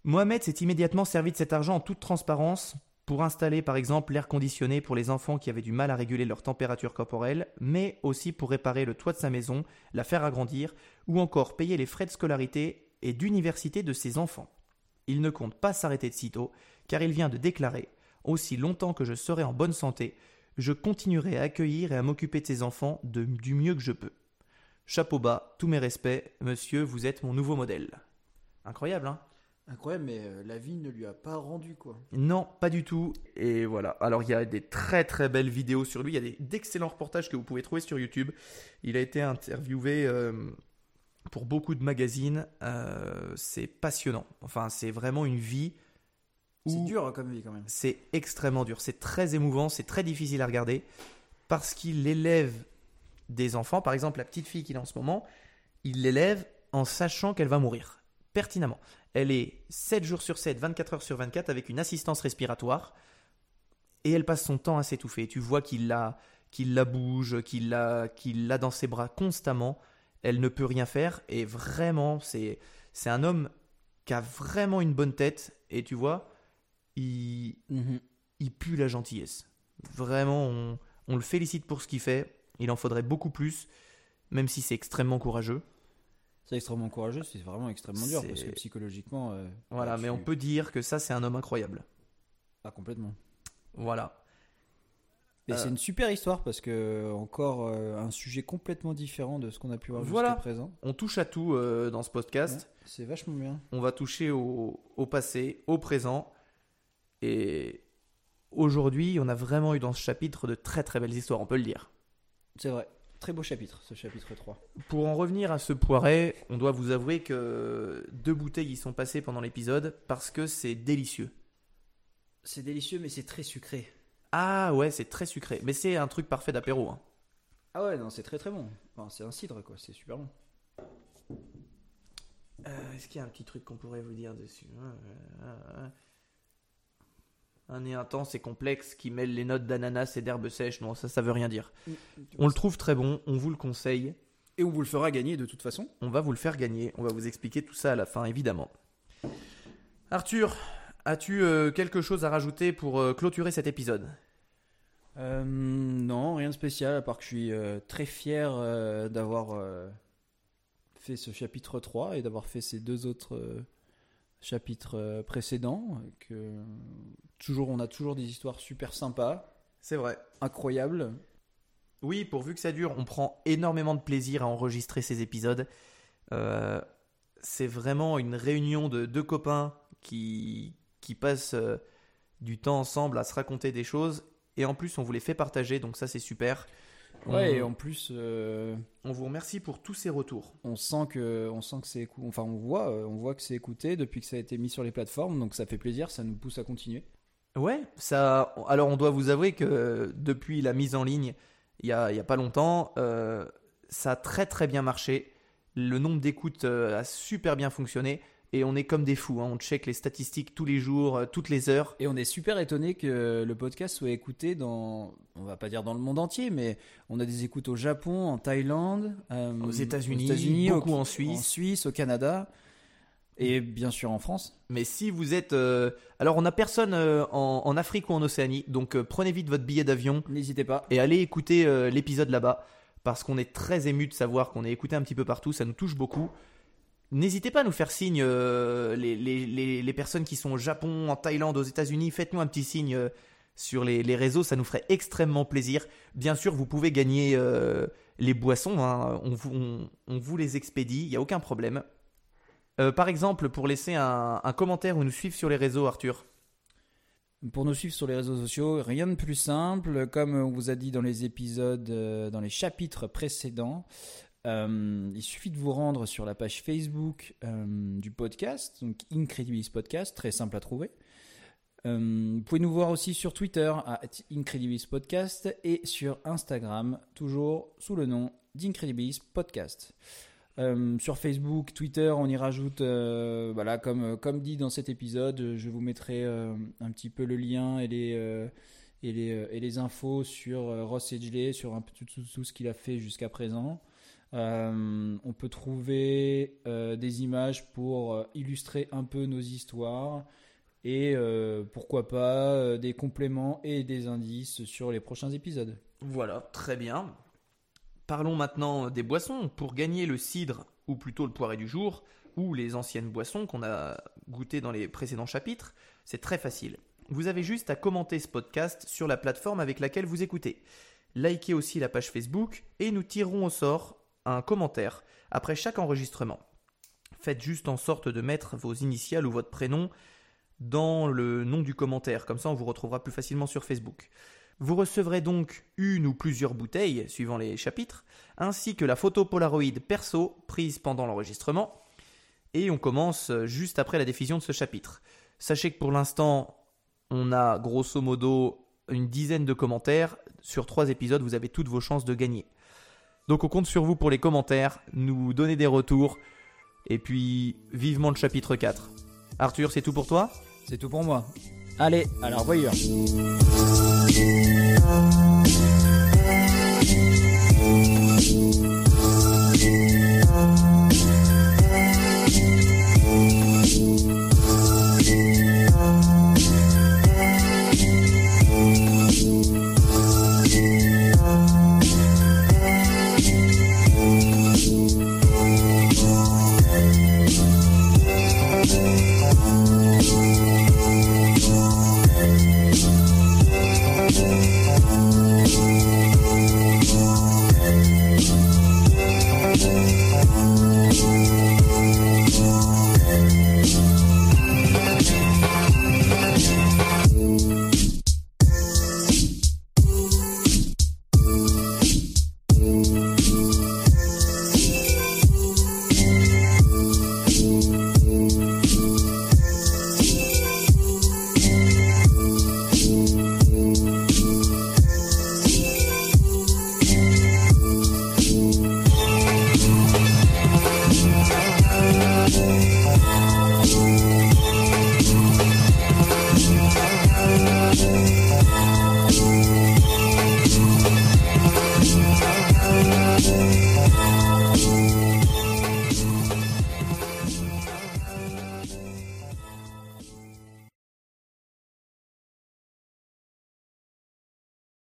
Mohamed s'est immédiatement servi de cet argent en toute transparence pour installer par exemple l'air conditionné pour les enfants qui avaient du mal à réguler leur température corporelle, mais aussi pour réparer le toit de sa maison, la faire agrandir, ou encore payer les frais de scolarité et d'université de ses enfants. Il ne compte pas s'arrêter de sitôt, car il vient de déclarer Aussi longtemps que je serai en bonne santé, je continuerai à accueillir et à m'occuper de ces enfants de- du mieux que je peux. Chapeau bas, tous mes respects, monsieur, vous êtes mon nouveau modèle. Incroyable, hein? Incroyable, mais euh, la vie ne lui a pas rendu quoi. Non, pas du tout. Et voilà. Alors, il y a des très très belles vidéos sur lui. Il y a des- d'excellents reportages que vous pouvez trouver sur YouTube. Il a été interviewé euh, pour beaucoup de magazines. Euh, c'est passionnant. Enfin, c'est vraiment une vie C'est dur hein, comme vie quand même. c'est extrêmement dur. C'est très émouvant. C'est très difficile à regarder parce qu'il élève des enfants. Par exemple, la petite fille qu'il a en ce moment, il l'élève en sachant qu'elle va mourir. Pertinemment. Elle est 7 jours sur 7, 24 heures sur 24 avec une assistance respiratoire et elle passe son temps à s'étouffer. Tu vois qu'il la, qu'il la bouge, qu'il la, qu'il l'a dans ses bras constamment. Elle ne peut rien faire et vraiment, c'est, c'est un homme qui a vraiment une bonne tête et tu vois, il, il pue la gentillesse. Vraiment, on, on le félicite pour ce qu'il fait. Il en faudrait beaucoup plus, même si c'est extrêmement courageux. C'est extrêmement courageux, c'est vraiment extrêmement dur parce que psychologiquement. euh, Voilà, mais on peut dire que ça, c'est un homme incroyable. Ah, complètement. Voilà. Et Euh, c'est une super histoire parce que encore euh, un sujet complètement différent de ce qu'on a pu voir Voilà. jusqu'à présent. On touche à tout euh, dans ce podcast. Ouais, c'est vachement bien. On va toucher au, au passé, au présent. Et aujourd'hui, on a vraiment eu dans ce chapitre de très très belles histoires, on peut le dire. C'est vrai. Très beau chapitre, ce chapitre 3. Pour en revenir à ce poiret, on doit vous avouer que deux bouteilles y sont passées pendant l'épisode parce que c'est délicieux. C'est délicieux, mais c'est très sucré. Ah ouais, c'est très sucré. Mais c'est un truc parfait d'apéro. hein. Ah ouais, non, c'est très très bon. Enfin, c'est un cidre, quoi. C'est super bon. Euh, Est-ce qu'il y a un petit truc qu'on pourrait vous dire dessus? Euh, euh, Un nez intense et complexe qui mêle les notes d'ananas et d'herbe sèche. Non, ça, ça veut rien dire. On le trouve très bon, on vous le conseille. Et on vous le fera gagner de toute façon. On va vous le faire gagner. On va vous expliquer tout ça à la fin, évidemment. Arthur, as-tu euh, quelque chose à rajouter pour euh, clôturer cet épisode? Euh, non, rien de spécial, à part que je suis euh, très fier euh, d'avoir euh, fait ce chapitre 3 et d'avoir fait ces deux autres chapitres euh, précédents. Que toujours, on a toujours des histoires super sympas, C'est vrai. incroyables. Oui, pourvu que ça dure, on prend énormément de plaisir à enregistrer ces épisodes. Euh, c'est vraiment une réunion de deux copains qui, qui passent euh, du temps ensemble à se raconter des choses. Et en plus, on vous les fait partager, donc ça c'est super. Ouais, et on, en plus, euh, on vous remercie pour tous ces retours. on sent que, on sent que c'est écou- enfin, on voit, euh, on voit que c'est écouté depuis que ça a été mis sur les plateformes, donc ça fait plaisir, ça nous pousse à continuer. Ouais, ça. Alors, on doit vous avouer que depuis la mise en ligne, il y a, il y a pas longtemps, euh, ça a très très bien marché. Le nombre d'écoutes a super bien fonctionné et on est comme des fous. hein. On check les statistiques tous les jours, euh, toutes les heures. Et on est super étonné que le podcast soit écouté dans, on va pas dire dans le monde entier, mais on a des écoutes au Japon, en Thaïlande, euh, Aux États-Unis, beaucoup au- en Suisse. en Suisse, au Canada, et bien sûr en France. Mais si vous êtes, euh, alors on a personne euh, en, en Afrique ou en Océanie, donc prenez vite votre billet d'avion N'hésitez pas. et allez écouter l'épisode là-bas parce qu'on est très ému de savoir qu'on est écouté un petit peu partout, ça nous touche beaucoup. N'hésitez pas à nous faire signe, euh, les, personnes qui sont au Japon, en Thaïlande, aux États-Unis, faites-nous un petit signe euh, sur les, réseaux, ça nous ferait extrêmement plaisir. Bien sûr, vous pouvez gagner euh, les boissons, hein, on, vous, les expédie, il n'y a aucun problème. Par exemple, pour laisser un, commentaire ou nous suivre sur les réseaux, Arthur. pour nous suivre sur les réseaux sociaux, rien de plus simple. Comme on vous a dit dans les épisodes, dans les chapitres précédents, euh, il suffit de vous rendre sur la page Facebook euh, du podcast, donc Incredibilis Podcast, très simple à trouver. vous pouvez nous voir aussi sur Twitter à Incredibilis Podcast et sur Instagram, toujours sous le nom d'Incredibilis Podcast. Euh, sur Facebook, Twitter, on y rajoute, euh, voilà, comme, euh, comme dit dans cet épisode, je vous mettrai un petit peu le lien et les, et les, et les infos sur Ross Edgley, sur un peu tout ce qu'il a fait jusqu'à présent. On peut trouver des images pour illustrer un peu nos histoires et pourquoi pas des compléments et des indices sur les prochains épisodes. Voilà, très bien. Parlons maintenant des boissons. Pour gagner le cidre, ou plutôt le poiré du jour, ou les anciennes boissons qu'on a goûtées dans les précédents chapitres, c'est très facile. Vous avez juste à commenter ce podcast sur la plateforme avec laquelle vous écoutez. Likez aussi la page Facebook et nous tirerons au sort un commentaire après chaque enregistrement. Faites juste en sorte de mettre vos initiales ou votre prénom dans le nom du commentaire, comme ça on vous retrouvera plus facilement sur Facebook. Vous recevrez donc une ou plusieurs bouteilles, suivant les chapitres, ainsi que la photo Polaroid perso prise pendant l'enregistrement. Et on commence juste après la diffusion de ce chapitre. Sachez que pour l'instant, on a grosso modo une dizaine de commentaires. Sur trois épisodes, vous avez toutes vos chances de gagner. Donc on compte sur vous pour les commentaires, nous donner des retours, et puis vivement le chapitre 4. Arthur, c'est tout pour toi? C'est tout pour moi. Allez, alors voyons.